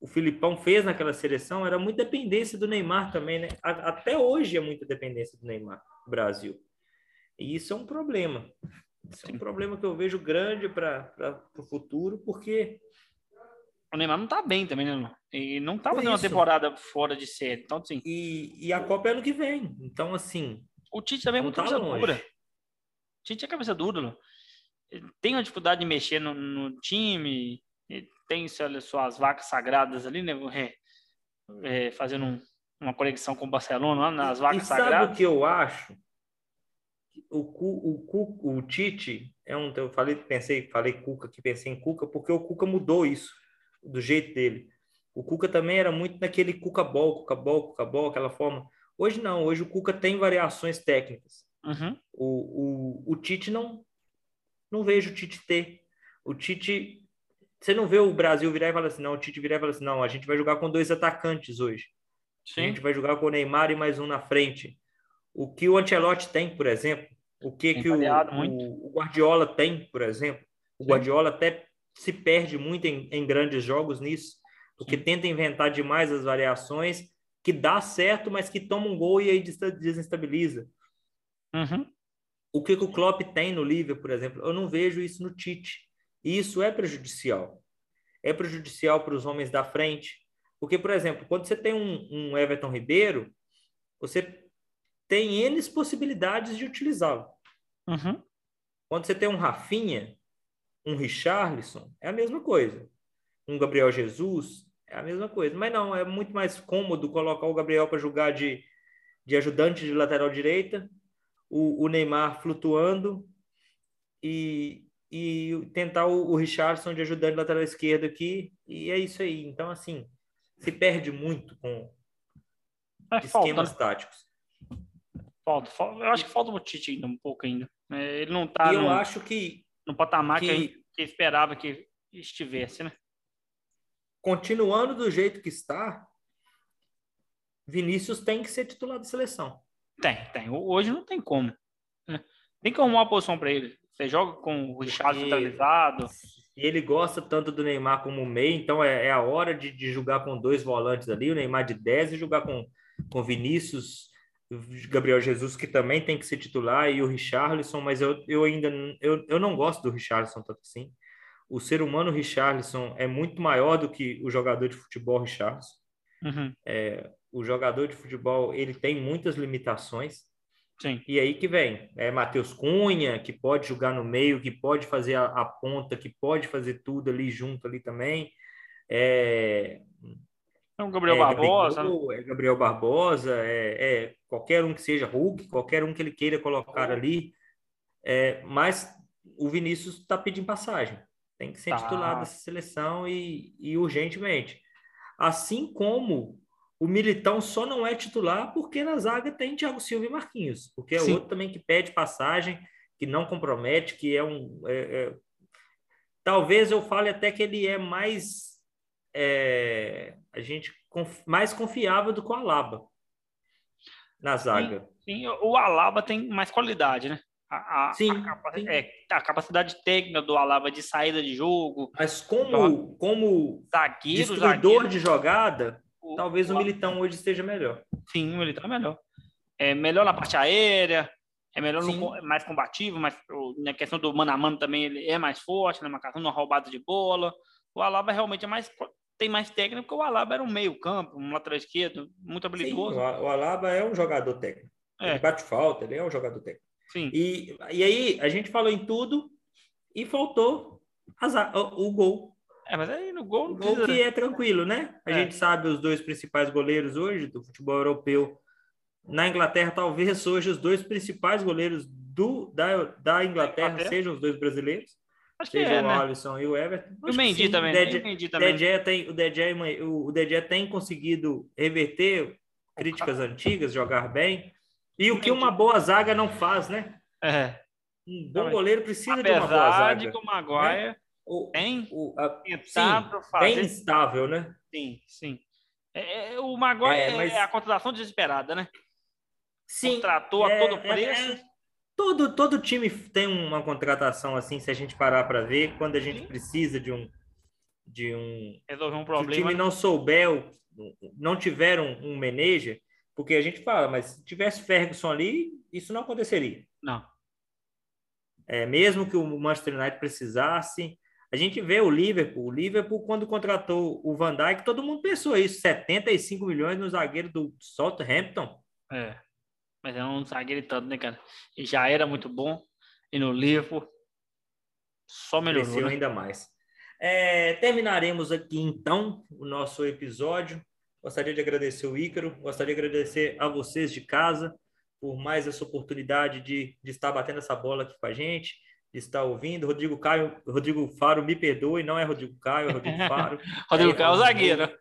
o, Filipão fez naquela seleção era muita dependência do Neymar também, né? A, até hoje é muita dependência do Neymar Brasil. E isso é um problema. Isso é um problema que eu vejo grande para o futuro, porque o Neymar não tá bem também, né? E não tá fazendo uma temporada fora de série. Então, assim. E, e a Copa é ano que vem. Então, assim. O Tite também é muito tá cabeça longe. dura. O Tite é cabeça dura. Ele tem uma dificuldade de mexer no, no time. tem suas vacas sagradas ali, né? É, é, fazendo um, uma conexão com o Barcelona lá nas vacas e sabe sagradas. Sabe o que eu acho? O, o, o, o Tite é um. Eu falei, pensei, falei Cuca que pensei em Cuca, porque o Cuca mudou isso do jeito dele. O Cuca também era muito naquele Cuca Ball, Cuca Ball, Cuca Ball, aquela forma. Hoje não, hoje o Cuca tem variações técnicas. Uhum. O, o, o Tite não, não vejo o Tite ter. O Tite, você não vê o Brasil virar e falar assim, não, o Tite virar e falar assim, não, a gente vai jogar com dois atacantes hoje. Sim. A gente vai jogar com o Neymar e mais um na frente. O que o Ancelotti tem, por exemplo, o que, que o, o, o, Guardiola tem, por exemplo. O Sim. Guardiola até se perde muito em, em grandes jogos nisso, porque tenta inventar demais as variações, que dá certo, mas que toma um gol e aí desestabiliza. Uhum. O que, que o Klopp tem no Liverpool, por exemplo, eu não vejo isso no Tite. E isso é prejudicial. É prejudicial para os homens da frente. Porque, por exemplo, quando você tem um, um Everton Ribeiro, você tem N possibilidades de utilizá-lo. Uhum. Quando você tem um Rafinha, um Richarlison, é a mesma coisa. Um Gabriel Jesus, é a mesma coisa. Mas não, é muito mais cômodo colocar o Gabriel para jogar de, de ajudante de lateral direita, o, o Neymar flutuando e, e tentar o, o Richardson de ajudante de lateral esquerdo aqui, e é isso aí. Então, assim, se perde muito com é, esquemas falta, táticos. Falta, falta, eu acho que falta o Tite ainda um pouco ainda. É, ele não tá. E no... eu acho que no patamar que, que, que esperava que estivesse, né? Continuando do jeito que está, Vinícius tem que ser titular da seleção. Tem, tem. Hoje não tem como. Né? Tem que arrumar uma posição para ele. Você joga com o Richard centralizado. Ele gosta tanto do Neymar como meio, então é, é a hora de, de jogar com dois volantes ali, o Neymar de 10 e jogar com, com Vinícius, Gabriel Jesus, que também tem que ser titular, e o Richarlison, mas eu, eu ainda eu, eu não gosto do Richarlison tanto assim. O ser humano Richarlison é muito maior do que o jogador de futebol Richarlison. Uhum. É, o jogador de futebol ele tem muitas limitações. Sim. E aí que vem, é Matheus Cunha, que pode jogar no meio, que pode fazer a, a, ponta, que pode fazer tudo ali junto ali também. É, é o Gabriel é Barbosa. Gabriel, é Gabriel Barbosa, é, é, qualquer um que seja Hulk, qualquer um que ele queira colocar ali. É, mas o Vinícius está pedindo passagem. Tem que ser tá. titular dessa seleção e, e urgentemente. Assim como o Militão só não é titular porque na zaga tem Thiago Silva e Marquinhos, porque é Sim. outro também que pede passagem, que não compromete, que é um. É, é... Talvez eu fale até que ele é mais. É... a gente conf... mais confiável do que o Alaba na zaga. Sim, sim, o Alaba tem mais qualidade, né? A, a, sim, a, sim. É, a, capacidade técnica do Alaba de saída de jogo. Mas como, como zagueiro, destruidor zagueiro, de jogada, o, talvez o, o Militão hoje esteja melhor. Sim, o Militão é melhor. É melhor na parte aérea, é melhor no, mais combativo, mas na questão do mano a mano também ele é mais forte, na marcação, na roubada de bola. O Alaba realmente é mais tem mais técnico, porque o Alaba era um meio campo, um lateral esquerdo, muito habilidoso. Sim, o Alaba é um jogador técnico. É. Ele bate falta, ele é um jogador técnico. Sim. E, e aí a gente falou em tudo e faltou azar, o, o gol. É, mas aí no gol precisa... O que é tranquilo, né? A é. gente sabe os dois principais goleiros hoje do futebol europeu. Na Inglaterra, talvez hoje os dois principais goleiros do, da, da Inglaterra, Inglaterra? sejam os dois brasileiros. Acho que é, o né? Alisson e o Everton. o Mendy também. Mendy também. Tem, o, Dedé tem conseguido reverter críticas antigas, jogar bem. E o que uma boa zaga não faz, né? É. Um bom goleiro precisa Apesar de uma boa zaga. de que o Maguire né? o, tem o, a, tentado sim, fazer... Bem instável, né? Sim, sim. É, é o Maguire é, mas... é, a contratação desesperada, né? Sim. Contratou a é, todo é, preço. É. todo, todo time tem uma contratação assim, se a gente parar para ver, quando a gente sim. precisa de um de um resolver um problema. Se o time não souber, não tiver um, um manager, porque a gente fala, mas se tivesse Ferguson ali, isso não aconteceria. Não. É, mesmo que o Manchester United precisasse, a gente vê o Liverpool. O Liverpool, quando contratou o Van Dijk, todo mundo pensou isso: 75 milhões no zagueiro do Southampton. É. Mas é um zagueiro tanto, né, cara? E já era muito bom. E no Liverpool só melhorou. Né? ainda mais. É, terminaremos aqui então o nosso episódio. Gostaria de agradecer o Ícaro, gostaria de agradecer a vocês de casa por mais essa oportunidade de, de estar batendo essa bola aqui com a gente, de estar ouvindo. Rodrigo Caio, Rodrigo Faro, me perdoe, não é Rodrigo Caio, é Rodrigo Faro. Rodrigo é, Caio é o zagueiro.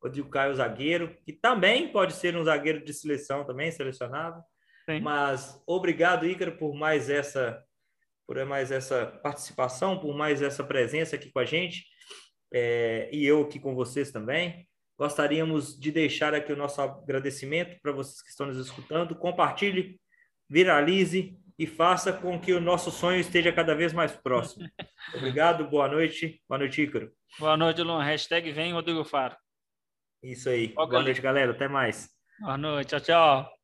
Rodrigo Caio, o zagueiro, que também pode ser um zagueiro de seleção também, selecionado. Sim. Mas obrigado, Ícaro, por mais essa por mais essa participação, por mais essa presença aqui com a gente. É, e eu aqui com vocês também. Gostaríamos de deixar aqui o nosso agradecimento para vocês que estão nos escutando. Compartilhe, viralize e faça com que o nosso sonho esteja cada vez mais próximo. Obrigado, boa noite. Boa noite, Ícaro. Boa noite, Luan. Hashtag vem Rodrigo Faro. Isso aí. Boa, boa noite, galera. Até mais. Boa noite. Tchau, tchau.